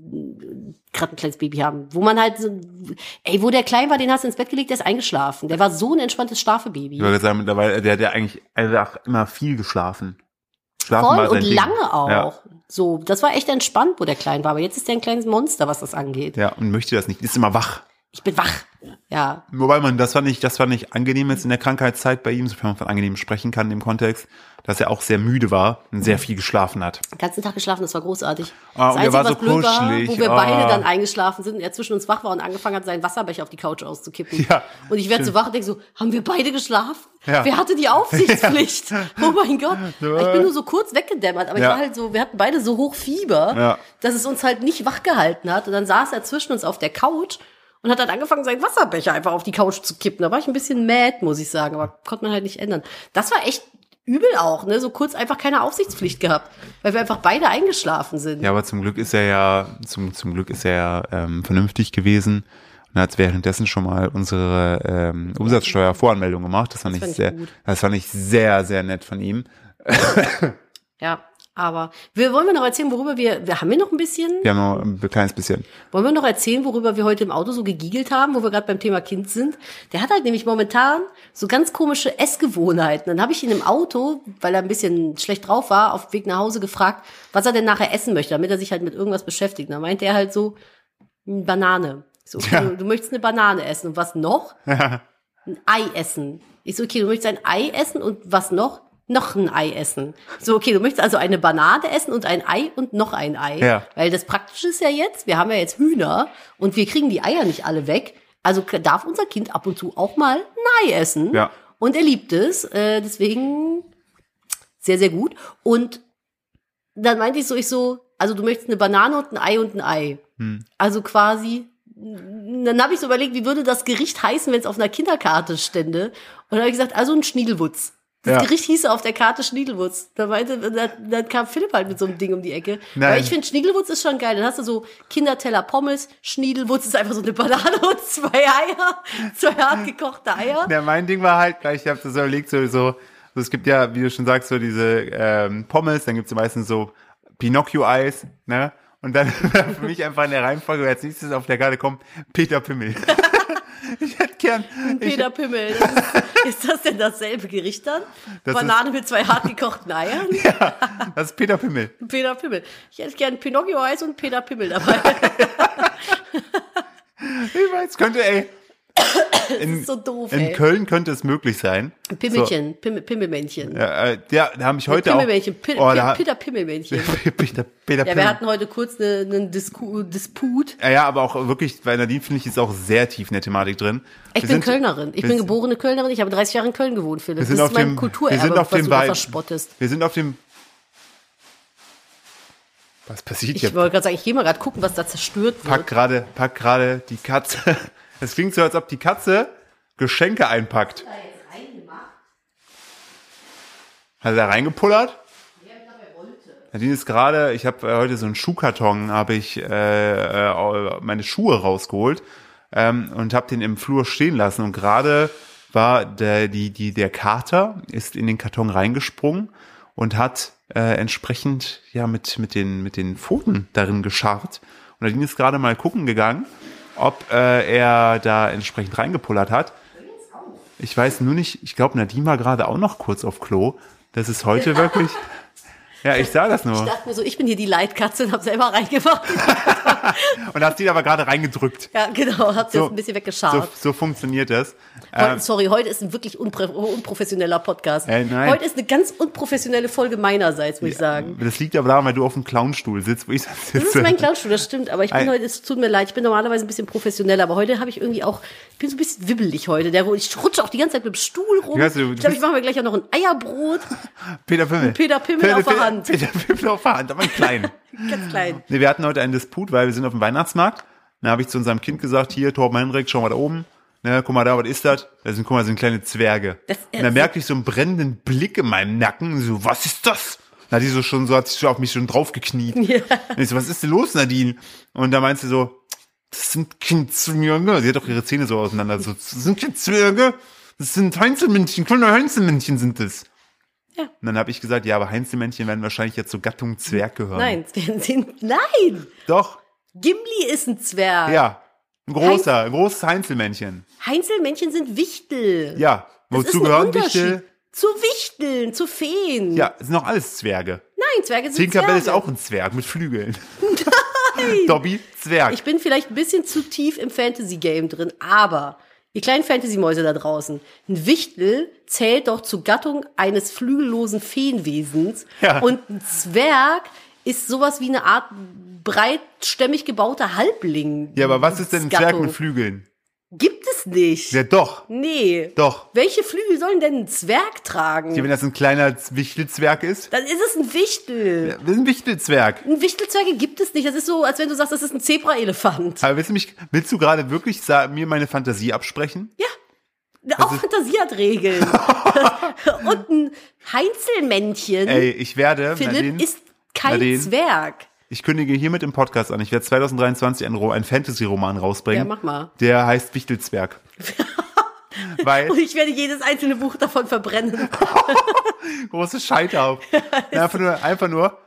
gerade ein kleines Baby haben. Wo man halt so, ey, wo der klein war, den hast du ins Bett gelegt, der ist eingeschlafen. Der war so ein entspanntes Schlafebaby. Ich würde sagen, mittlerweile, der hat ja eigentlich einfach immer viel geschlafen. Schlafen Voll und Ding. lange auch. Ja. So, das war echt entspannt, wo der klein war. Aber jetzt ist der ein kleines Monster, was das angeht. Ja, und möchte das nicht. Ist immer wach. Ich bin wach. Ja. Wobei man, das fand ich, das fand ich angenehm jetzt in der Krankheitszeit bei ihm, sofern man von angenehm sprechen kann im Kontext, dass er auch sehr müde war und sehr viel geschlafen hat. Den ganzen Tag geschlafen, das war großartig. Ah, das und er war so blöd war, kuschelig. wo wir Ah. beide dann eingeschlafen sind und er zwischen uns wach war und angefangen hat, seinen Wasserbecher auf die Couch auszukippen. Ja, und ich werde so wach und denke so, haben wir beide geschlafen? Ja. Wer hatte die Aufsichtspflicht? Oh mein Gott. Ich bin nur so kurz weggedämmert, aber Ja. ich war halt so, wir hatten beide so hoch Fieber, Ja. dass es uns halt nicht wach gehalten hat. Und dann saß er zwischen uns auf der Couch und hat dann angefangen, seinen Wasserbecher einfach auf die Couch zu kippen. Da war ich ein bisschen mad, muss ich sagen, aber konnte man halt nicht ändern. Das war echt übel auch, ne? So kurz einfach keine Aufsichtspflicht gehabt, weil wir einfach beide eingeschlafen sind. Ja, aber zum Glück ist er ja, zum, zum Glück ist er ja ähm, vernünftig gewesen und hat währenddessen schon mal unsere ähm, Umsatzsteuervoranmeldung gemacht. Das fand, fand ich ich sehr, gut. das fand ich sehr, sehr nett von ihm. Ja, aber wir wollen wir noch erzählen, worüber wir, wir haben wir noch ein bisschen, Wir haben noch ein kleines bisschen. wollen wir noch erzählen, worüber wir heute im Auto so gegiegelt haben, wo wir gerade beim Thema Kind sind. Der hat halt nämlich momentan so ganz komische Essgewohnheiten. Dann habe ich ihn im Auto, weil er ein bisschen schlecht drauf war, auf dem Weg nach Hause gefragt, was er denn nachher essen möchte, damit er sich halt mit irgendwas beschäftigt. Dann meinte er halt so, "Hm, Banane. Ich So, okay, Ja. du, du möchtest eine Banane essen und was noch? ein Ei essen. Ich so, okay, du möchtest ein Ei essen und was noch? Noch ein Ei essen. So, okay, du möchtest also eine Banane essen und ein Ei und noch ein Ei. Ja. Weil das Praktische ist ja jetzt, wir haben ja jetzt Hühner und wir kriegen die Eier nicht alle weg. Also darf unser Kind ab und zu auch mal ein Ei essen. Ja. Und er liebt es. Äh, deswegen sehr, sehr gut. Und dann meinte ich so, ich so, also du möchtest eine Banane und ein Ei und ein Ei. Hm. Also quasi, dann habe ich so überlegt, wie würde das Gericht heißen, wenn es auf einer Kinderkarte stände. Und dann habe ich gesagt, also ein Schniedelwutz. Das Ja. Gericht hieße auf der Karte Schniedelwutz. Da meinte, dann, dann kam Philipp halt mit so einem Ding um die Ecke. Nein. Weil ich finde, Schniedelwutz ist schon geil. Dann hast du so Kinderteller Pommes, Schniedelwutz ist einfach so eine Banane und zwei Eier, zwei hart gekochte Eier. Ja, mein Ding war halt, gleich, ich habe das überlegt, so, so, es gibt ja, wie du schon sagst, so diese ähm, Pommes, dann gibt's ja meistens so Pinocchio-Eis, ne? Und dann für mich einfach in der Reihenfolge, wer als nächstes auf der Karte kommt, Peter Pimmel. ich hätte gern, ich, Peter Pimmel. Das ist, ist das denn dasselbe Gericht dann? Das Banane mit zwei hart gekochten Eiern? das ist Peter Pimmel. Peter Pimmel. Ich hätte gern Pinocchio-Eis und Peter Pimmel dabei. Ich weiß, könnte, ey, in, so doof, in. Köln könnte es möglich sein. Pimmelchen, Pimmel, Pimmelmännchen. So, ja, äh, ja, da habe ich heute auch. Pimmelmännchen, Pi- oh, Pi- da, Peter Pimmelmännchen. Peter, Peter Ja, wir hatten heute kurz eine- einen Disku Disput. Ja, ja, aber auch wirklich, bei Nadine finde ich, ist auch sehr tief in der Thematik drin. Ich Wir bin sind- Kölnerin. Ich bin geborene Kölnerin. Ich habe 30 Jahre in Köln gewohnt, Philipp. Wir sind das auf ist mein dem, Kulturerbe, wir sind auf was dem du verspottest. Wir sind auf dem. Was passiert Ich hier? wollte gerade sagen, ich gehe mal gerade gucken, was da zerstört Pack wird. gerade, pack gerade die Katze. Es klingt so, als ob die Katze Geschenke einpackt. Hat er da reingepullert? Nadine ist gerade, ich habe äh, heute so einen Schuhkarton, habe ich äh, äh, meine Schuhe rausgeholt ähm, und habe den im Flur stehen lassen. Und gerade war der, die, die, der Kater ist in den Karton reingesprungen und hat äh, entsprechend ja mit, mit, den, mit den Pfoten darin gescharrt. Und Nadine ist gerade mal gucken gegangen, ob äh, er da entsprechend reingepullert hat. Ich weiß nur nicht, ich glaube, Nadine war gerade auch noch kurz auf Klo. Das ist heute wirklich. Ja, ich sah das nur. Ich dachte mir so, ich bin hier die Leitkatze und habe selber reingemacht. Und hast die aber gerade reingedrückt. Ja, genau, hab sie So- jetzt ein bisschen So, weggescharrt. so funktioniert das. Heute, sorry, heute ist ein wirklich unprä unprofessioneller Podcast. Äh, nein. Heute ist eine ganz unprofessionelle Folge meinerseits, muss ich sagen. Das liegt aber daran, weil du auf dem Clownstuhl sitzt, wo ich sitze. Das ist mein Clownstuhl, das stimmt, aber ich bin heute, es tut mir leid, ich bin normalerweise ein bisschen professioneller, aber heute habe ich irgendwie auch, ich bin so ein bisschen wibbelig heute. Der, ich rutsche auch die ganze Zeit mit dem Stuhl rum. Ja, ich glaube, ich mache mir gleich auch noch ein Eierbrot, Peter Pimmel. Peter Pimmel auf der Hand. Peter Pimmel auf der Hand, aber ein klein. ganz klein. Nee, wir hatten heute einen Disput, weil wir sind auf dem Weihnachtsmarkt. Da habe ich zu unserem Kind gesagt, hier, Torben Henrik, schau mal da oben. Ne, guck mal da, was ist das? Das sind, guck mal, das sind kleine Zwerge. Das- und dann merkte ich so einen brennenden Blick in meinem Nacken. So, was ist das? Da hat die so schon, so hat sich so auf mich schon draufgekniet. Ja. Und ich so, was ist denn los, Nadine? Und da meinte sie so, das sind Kindzwerge. Sie hat auch ihre Zähne so auseinander. So, das sind Kindzwerge. Das sind Heinzelmännchen, kleine Heinzelmännchen sind das. Ja. Und dann habe ich gesagt, ja, aber Heinzelmännchen werden wahrscheinlich jetzt zur Gattung Zwerg gehören. Nein, sie, nein! Doch, Gimli ist ein Zwerg. ja. Ein großer, ein großes Heinzelmännchen. Heinzelmännchen sind Wichtel. Ja. Das Wozu gehören. Wichtel? Zu Wichteln, zu Feen. Ja, es sind auch alles Zwerge. Nein, Zwerge sind Tinkerbell Zwerge. ist auch ein Zwerg mit Flügeln. Dobby Zwerg. Ich bin vielleicht ein bisschen zu tief im Fantasy-Game drin, aber ihr kleinen Fantasy-Mäuse da draußen, ein Wichtel zählt doch zur Gattung eines flügellosen Feenwesens Ja. und ein Zwerg ist sowas wie eine Art breitstämmig gebauter Halbling. ja, aber was ist denn ein Zwerg mit Flügeln? Gibt nicht. Ja, doch, Nee. doch. Welche Flügel sollen denn ein Zwerg tragen? Ja, wenn das ein kleiner Wichtelzwerg ist. Dann ist es ein Wichtel. Das ist ein Wichtelzwerg. Ein Wichtelzwerge gibt es nicht. Das ist so, als wenn du sagst, das ist ein Zebraelefant. Aber willst du mich, willst du gerade wirklich mir meine Fantasie absprechen? Ja. Auch Fantasie hat Regeln. Und ein Heinzelmännchen, Ey, ich werde, Philipp, Nadine, ist kein Nadine, Zwerg. Ich kündige hiermit im Podcast an, ich werde 2023 einen, einen Fantasy-Roman rausbringen. Ja, mach mal. Der heißt Wichtelzwerg. Weil, Und ich werde jedes einzelne Buch davon verbrennen. große Scheiterhaufen. einfach nur, einfach nur,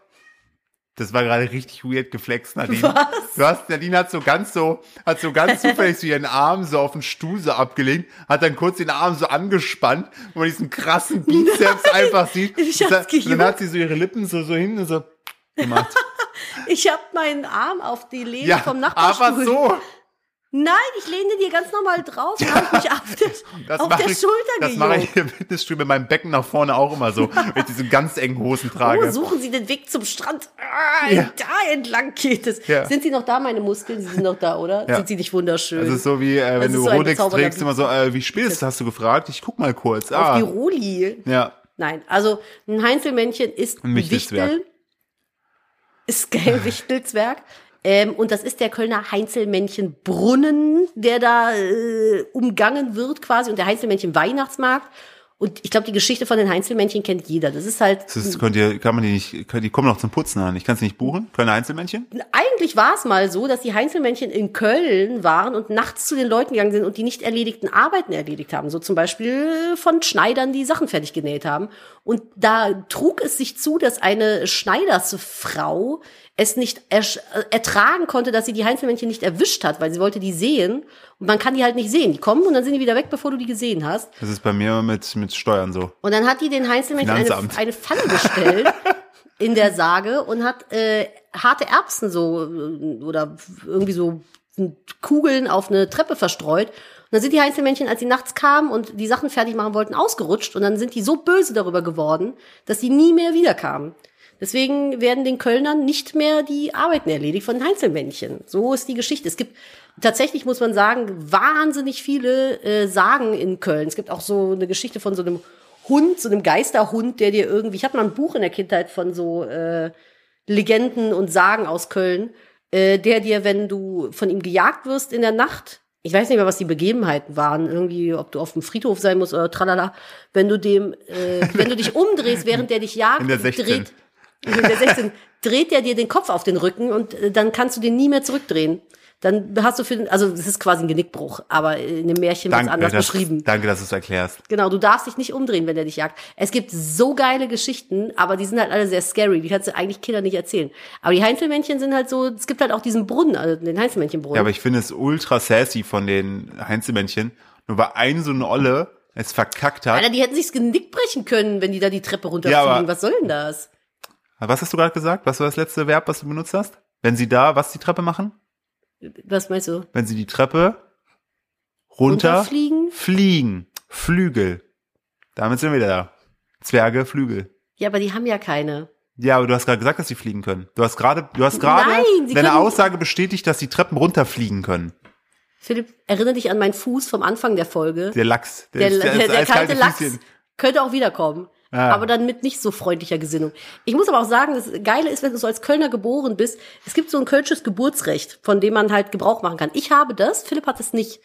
das war gerade richtig weird geflext, Nadine. Was? Du hast, Nadine hat so ganz so, hat so ganz zufällig so ihren Arm so auf den Stuhl so abgelegt, hat dann kurz den Arm so angespannt, wo man diesen krassen Bizeps einfach sieht. Ich Und hab's dann- und dann hat sie so ihre Lippen so, so hinten so gemacht. Ich habe meinen Arm auf die Lehne Ja, vom Nachbarstuhl. aber so. Nein, ich lehne dir ganz normal drauf und habe mich auf, der, Das auf der ich, Schulter das mache ich gejuckt. im Fitnessstudio mit meinem Becken nach vorne auch immer so, wenn ich diese ganz engen Hosen trage. Oh, suchen Sie den Weg zum Strand. Ah, Ja. Da entlang geht es. Ja. Sind Sie noch da, meine Muskeln? Sie sind noch da, oder? Ja. Sind Sie nicht wunderschön? Das ist so wie, äh, wenn du so Rolex trägst, immer so, äh, wie spät ist es, hast du gefragt? Ich guck mal kurz. auf die Ah, Roli. ja. Nein, also ein Heinzelmännchen ist. Wichtel. Ist geil, Wichtelzwerg. Ähm, und das ist der Kölner Heinzelmännchen-Brunnen, der da äh, umgangen wird quasi. Und der Heinzelmännchen-Weihnachtsmarkt. Und ich glaube, die Geschichte von den Heinzelmännchen kennt jeder. Das ist halt Das ist, könnt ihr, kann man die nicht, können, die kommen noch zum Putzen an. Ich kann es nicht buchen. Können Einzelmännchen? Eigentlich war es mal so, dass die Heinzelmännchen in Köln waren und nachts zu den Leuten gegangen sind und die nicht erledigten Arbeiten erledigt haben. So zum Beispiel von Schneidern, die Sachen fertig genäht haben. Und da trug es sich zu, dass eine Schneidersfrau es nicht äh, ertragen konnte, dass sie die Heinzelmännchen nicht erwischt hat, weil sie wollte die sehen. Und man kann die halt nicht sehen. Die kommen und dann sind die wieder weg, bevor du die gesehen hast. Das ist bei mir mit, mit Steuern so. Und dann hat die den Heinzelmännchen eine, eine Pfanne gestellt in der Sage und hat äh, harte Erbsen so äh, oder irgendwie so Kugeln auf eine Treppe verstreut. Und dann sind die Heinzelmännchen, als sie nachts kamen und die Sachen fertig machen wollten, ausgerutscht. Und dann sind die so böse darüber geworden, dass sie nie mehr wiederkamen. Deswegen werden den Kölnern nicht mehr die Arbeiten erledigt von den Heinzelmännchen. So ist die Geschichte. Es gibt tatsächlich, muss man sagen, wahnsinnig viele äh, Sagen in Köln. Es gibt auch so eine Geschichte von so einem Hund, so einem Geisterhund, der dir irgendwie, ich hatte mal ein Buch in der Kindheit von so äh, Legenden und Sagen aus Köln, äh, der dir, wenn du von ihm gejagt wirst in der Nacht, ich weiß nicht mehr, was die Begebenheiten waren, irgendwie, ob du auf dem Friedhof sein musst oder tralala, wenn du dem, äh, wenn du dich umdrehst, während der dich jagt, In der 16. dreht, der 16, dreht der dir den Kopf auf den Rücken und äh, dann kannst du den nie mehr zurückdrehen. Dann hast du für den, also es ist quasi ein Genickbruch, aber in dem Märchen wird es anders dass, beschrieben. danke, dass du es erklärst. Genau, du darfst dich nicht umdrehen, wenn der dich jagt. Es gibt so geile Geschichten, aber die sind halt alle sehr scary. Die kannst du eigentlich Kindern nicht erzählen. Aber die Heinzelmännchen sind halt so, es gibt halt auch diesen Brunnen, also den Heinzelmännchenbrunnen. Ja, aber ich finde es ultra sassy von den Heinzelmännchen. Nur weil ein so eine Olle es verkackt hat. Alter, die hätten sich's Genick brechen können, wenn die da die Treppe runterfliegen. Ja, was soll denn das? Was hast du gerade gesagt? Was war das letzte Verb, was du benutzt hast? Wenn sie da, was die Treppe machen? Was meinst du? Wenn sie die Treppe runter Runterfliegen? fliegen. Flügel. Damit sind wir wieder da. Zwerge, Flügel. Ja, aber die haben ja keine. Ja, aber du hast gerade gesagt, dass sie fliegen können. Du hast gerade, du hast gerade Nein, deine Aussage bestätigt, dass die Treppen runterfliegen können. Philipp, erinnere dich an meinen Fuß vom Anfang der Folge. Der Lachs. Der, ist- der, ist der, eiskalte kalte Lachs Füßchen. könnte auch wiederkommen. Ah. Aber dann mit nicht so freundlicher Gesinnung. Ich muss aber auch sagen, das Geile ist, wenn du so als Kölner geboren bist, es gibt so ein kölsches Geburtsrecht, von dem man halt Gebrauch machen kann. Ich habe das, Philipp hat es nicht.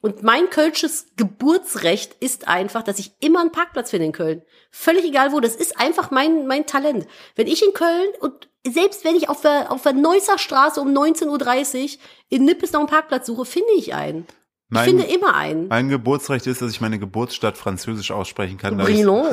Und mein kölsches Geburtsrecht ist einfach, dass ich immer einen Parkplatz finde in Köln. Völlig egal wo, das ist einfach mein, mein Talent. Wenn ich in Köln und selbst wenn ich auf der, auf der Neusser Straße um 19.30 Uhr in Nippes noch einen Parkplatz suche, finde ich einen. Mein- ich finde immer einen. Mein Geburtsrecht ist, dass ich meine Geburtsstadt französisch aussprechen kann. Brillant.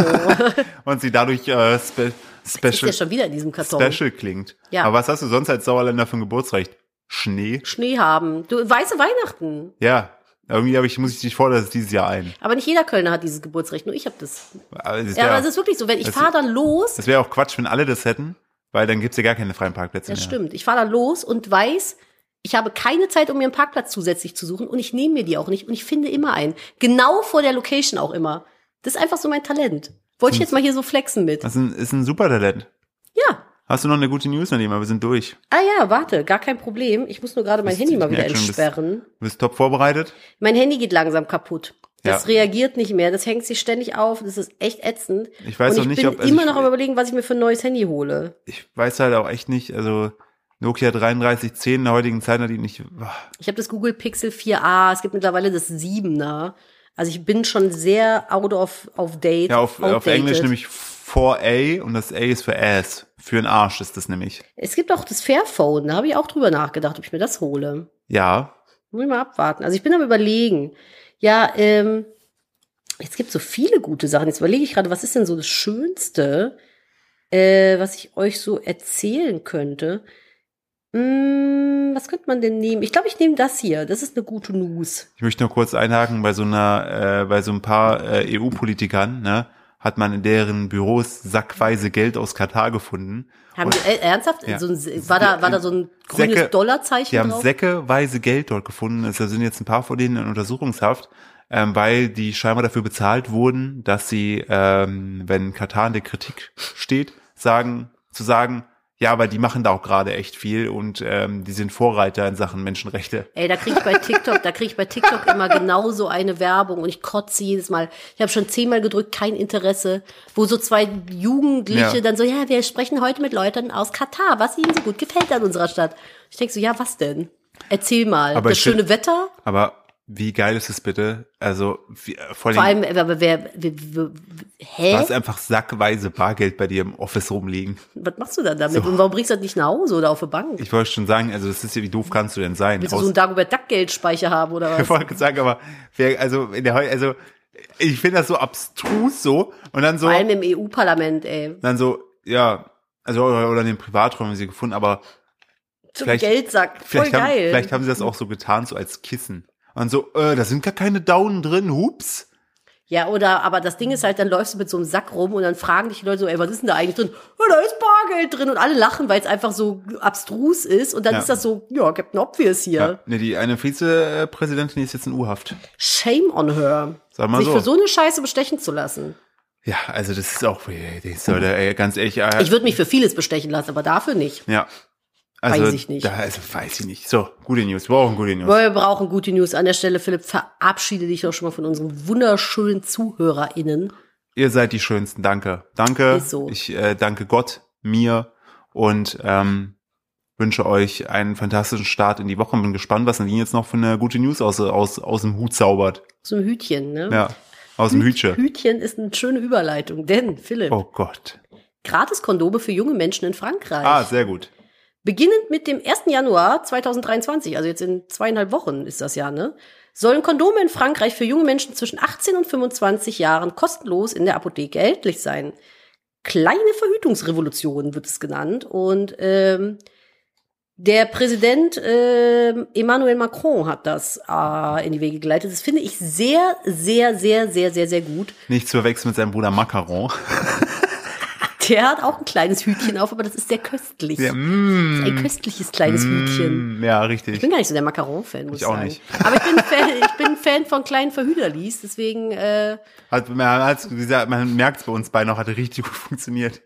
Und sie dadurch äh, spe Ist der special, schon wieder in diesem Karton? special klingt. Ja. Aber was hast du sonst als Sauerländer für ein Geburtsrecht? Schnee? Schnee haben. Du, weiße Weihnachten. Ja. Irgendwie habe ich, muss ich dich fordern, das dieses Jahr ein. Aber nicht jeder Kölner hat dieses Geburtsrecht, nur ich habe das. Aber das Ja, aber wäre es ist wirklich so, wenn ich das- fahre dann los, das wär auch Quatsch, wenn alle das hätten. weil dann gibt's ja gar keine freien Parkplätze Das mehr. stimmt. Ich fahre dann los und weiß, ich habe keine Zeit, um mir einen Parkplatz zusätzlich zu suchen und ich nehme mir die auch nicht und ich finde immer einen. Genau vor der Location auch immer. Das ist einfach so mein Talent. Wollte ich jetzt mal hier so flexen mit. Das ist ein, ist ein super Talent. Ja. Hast du noch eine gute News, Nadima? Wir sind durch. Ah ja, warte, gar kein Problem. Ich muss nur gerade mein Bist- Handy mal wieder bist- entsperren. Du bist top vorbereitet. Mein Handy geht langsam kaputt. Das Ja. reagiert nicht mehr. Das hängt sich ständig auf. Das ist echt ätzend. Ich weiß und auch ich nicht, bin ob- also immer ich- noch am überlegen, was ich mir für ein neues Handy hole. Ich weiß halt auch echt nicht, also Nokia 3310 in der heutigen Zeit hat die nicht. boah. Ich habe das Google Pixel 4a. Es gibt mittlerweile das 7er. Also ich bin schon sehr out of, of date. Ja, auf, auf. Englisch nämlich 4A und das A ist für Ass. Für einen Arsch ist das nämlich. Es gibt auch das Fairphone. Da habe ich auch drüber nachgedacht, ob ich mir das hole. Ja, Muss ich mal abwarten. Also ich bin am überlegen. Ja, ähm, es gibt so viele gute Sachen. Jetzt überlege ich gerade, was ist denn so das Schönste, äh, was ich euch so erzählen könnte? Hm, was könnte man denn nehmen? Ich glaube, ich nehme das hier. Das ist eine gute News. ich möchte nur kurz einhaken, bei so einer, äh, bei so ein paar äh, EU-Politikern, ne, hat man in deren Büros sackweise Geld aus Katar gefunden. Haben die, äh, ernsthaft? Ja. So ein, war, da, war da so ein grünes Säcke- Dollarzeichen Die haben drauf? säckeweise Geld dort gefunden. Es sind jetzt ein paar von denen in Untersuchungshaft, ähm, weil die scheinbar dafür bezahlt wurden, dass sie, ähm, wenn Katar in der Kritik steht, sagen, zu sagen, ja, aber die machen da auch gerade echt viel und ähm, die sind Vorreiter in Sachen Menschenrechte. Ey, da kriege ich bei TikTok, da kriege ich bei TikTok immer genau so eine Werbung und ich kotze jedes Mal. Ich habe schon zehnmal gedrückt, kein Interesse, wo so zwei Jugendliche Ja. dann so, ja, wir sprechen heute mit Leuten aus Katar, was ihnen so gut gefällt an unserer Stadt. Ich denk so, ja, was denn? Erzähl mal. Aber das schöne Wetter? Aber wie geil ist es bitte? Also wie, äh, vor Vor allem, aber wer, wer, wer hä? du hast einfach sackweise Bargeld bei dir im Office rumliegen. Was machst du dann damit? Und warum bringst du das nicht nach Hause oder auf eine Bank? Ich wollte schon sagen, also das ist ja, wie doof kannst du denn sein? Willst du Aus- so einen Dagobert Duck Geldspeicher haben oder Ich was? wollte sagen, aber wer, also in der also ich finde das so abstrus so und dann so Vor allem im EU-Parlament, ey. dann so ja also oder, oder in den Privaträumen haben sie gefunden, aber Zum Vielleicht- Geldsack. Voll vielleicht haben, geil. vielleicht haben sie das auch so getan so als Kissen und so äh, da sind gar keine Daunen drin, hups. Ja, oder, aber das Ding ist halt, dann läufst du mit so einem Sack rum und dann fragen dich die Leute so, ey, was ist denn da eigentlich drin? Ja, da ist Bargeld drin und alle lachen, weil es einfach so abstrus ist und dann Ja. ist das so, ja, Captain Obvious hier. Ja. Ne, die eine Vizepräsidentin ist jetzt in U-Haft. Shame on her. Sag mal sich so. für so eine Scheiße bestechen zu lassen. Ja, also das ist auch das sollte ey, ganz ehrlich äh, Ich würde mich für vieles bestechen lassen, aber dafür nicht. ja. Also, Weiß ich nicht. Da, also weiß ich nicht. So, gute News. Wir brauchen gute News. Wir brauchen gute News an der Stelle. Philipp, verabschiede dich doch schon mal von unseren wunderschönen ZuhörerInnen. Ihr seid die Schönsten. Danke. Danke. So. Ich äh, danke Gott, mir und ähm, wünsche euch einen fantastischen Start in die Woche. Bin gespannt, was Nadine jetzt noch für eine gute News aus, aus, aus dem Hut zaubert. So ein Hütchen, ne? Ja, aus dem Hütchen. Hütchen ist eine schöne Überleitung, denn, Philipp, Oh Gott. Gratis-Kondome für junge Menschen in Frankreich. Ah, sehr gut. Beginnend mit dem 1. Januar 2023, also jetzt in zweieinhalb Wochen ist das ja, ne? Sollen Kondome in Frankreich für junge Menschen zwischen 18 und 25 Jahren kostenlos in der Apotheke erhältlich sein. Kleine Verhütungsrevolution wird es genannt. Und ähm, der Präsident ähm, Emmanuel Macron hat das äh, in die Wege geleitet. Das finde ich sehr, sehr, sehr, sehr, sehr, sehr gut. Nicht zu verwechseln mit seinem Bruder Macaron. Der hat auch ein kleines Hütchen auf, aber das ist sehr köstlich. Ja, mm, Ein köstliches kleines Hütchen. mm, ja, Ich richtig. bin gar nicht so der Macaron-Fan, muss Ich ich auch sagen. nicht. Aber ich bin Fan, ich bin Fan von kleinen Verhüterlies, deswegen, äh, Hat, man, hat, man merkt es bei uns beiden noch, hat richtig gut funktioniert.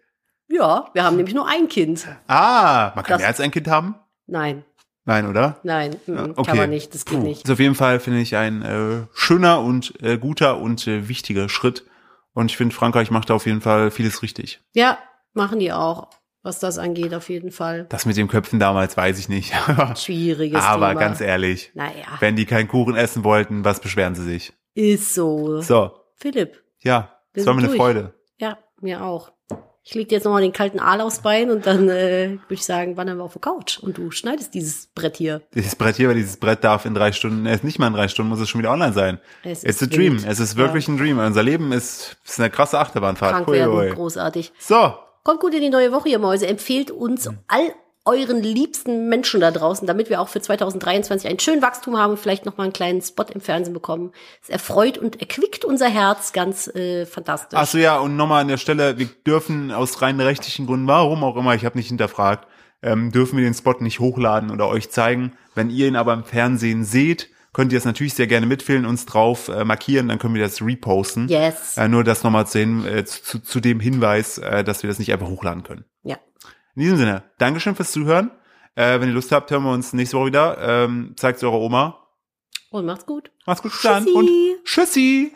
ja, wir haben nämlich nur ein Kind. Ah, man kann Das- mehr als ein Kind haben? Nein, Nein, oder? nein, mm, Ja, kann man nicht, das geht Puh. nicht. Ist auf jeden Fall, finde ich, ein äh, schöner und äh, guter und äh, wichtiger Schritt. Und ich finde, Frankreich macht da auf jeden Fall vieles richtig. Ja, machen die auch, was das angeht, auf jeden Fall. Das mit den Köpfen damals weiß ich nicht. Schwieriges Aber Thema. ganz ehrlich, Naja, wenn die keinen Kuchen essen wollten, was beschweren sie sich? ist so. So, Philipp, ja, es war mir sind eine durch. Freude. ja, mir auch. Ich leg dir jetzt nochmal den kalten Aal aufs Bein und dann äh, würde ich sagen, wandern wir auf die Couch und du schneidest dieses Brett hier. Dieses Brett hier, weil dieses Brett darf in drei Stunden, äh, nicht mal in drei Stunden, muss es schon wieder online sein. Es It's a ist dream. wild. Es ist wirklich ein Dream. Unser Leben ist, ist eine krasse Achterbahnfahrt. Krank werden, großartig. So, Kommt gut in die neue Woche, ihr Mäuse. Empfehlt uns Mhm. all euren liebsten Menschen da draußen, damit wir auch für 2023 einen schönen Wachstum haben und vielleicht noch mal einen kleinen Spot im Fernsehen bekommen. Es erfreut und erquickt unser Herz ganz äh, fantastisch. Ach so ja, und nochmal an der Stelle, wir dürfen aus rein rechtlichen Gründen, warum auch immer, ich habe nicht hinterfragt, ähm, dürfen wir den Spot nicht hochladen oder euch zeigen. Wenn ihr ihn aber im Fernsehen seht, könnt ihr es natürlich sehr gerne mitfilmen, uns drauf äh, markieren, dann können wir das reposten. Yes. Äh, nur das nochmal zu, hin, äh, zu, zu dem Hinweis, äh, dass wir das nicht einfach hochladen können. Ja. In diesem Sinne, Dankeschön fürs Zuhören. Äh, wenn ihr Lust habt, hören wir uns nächste Woche wieder. Ähm, zeigt eurer Oma. Und macht's gut. Macht's gut, bis dann Tschüssi. und Tschüssi.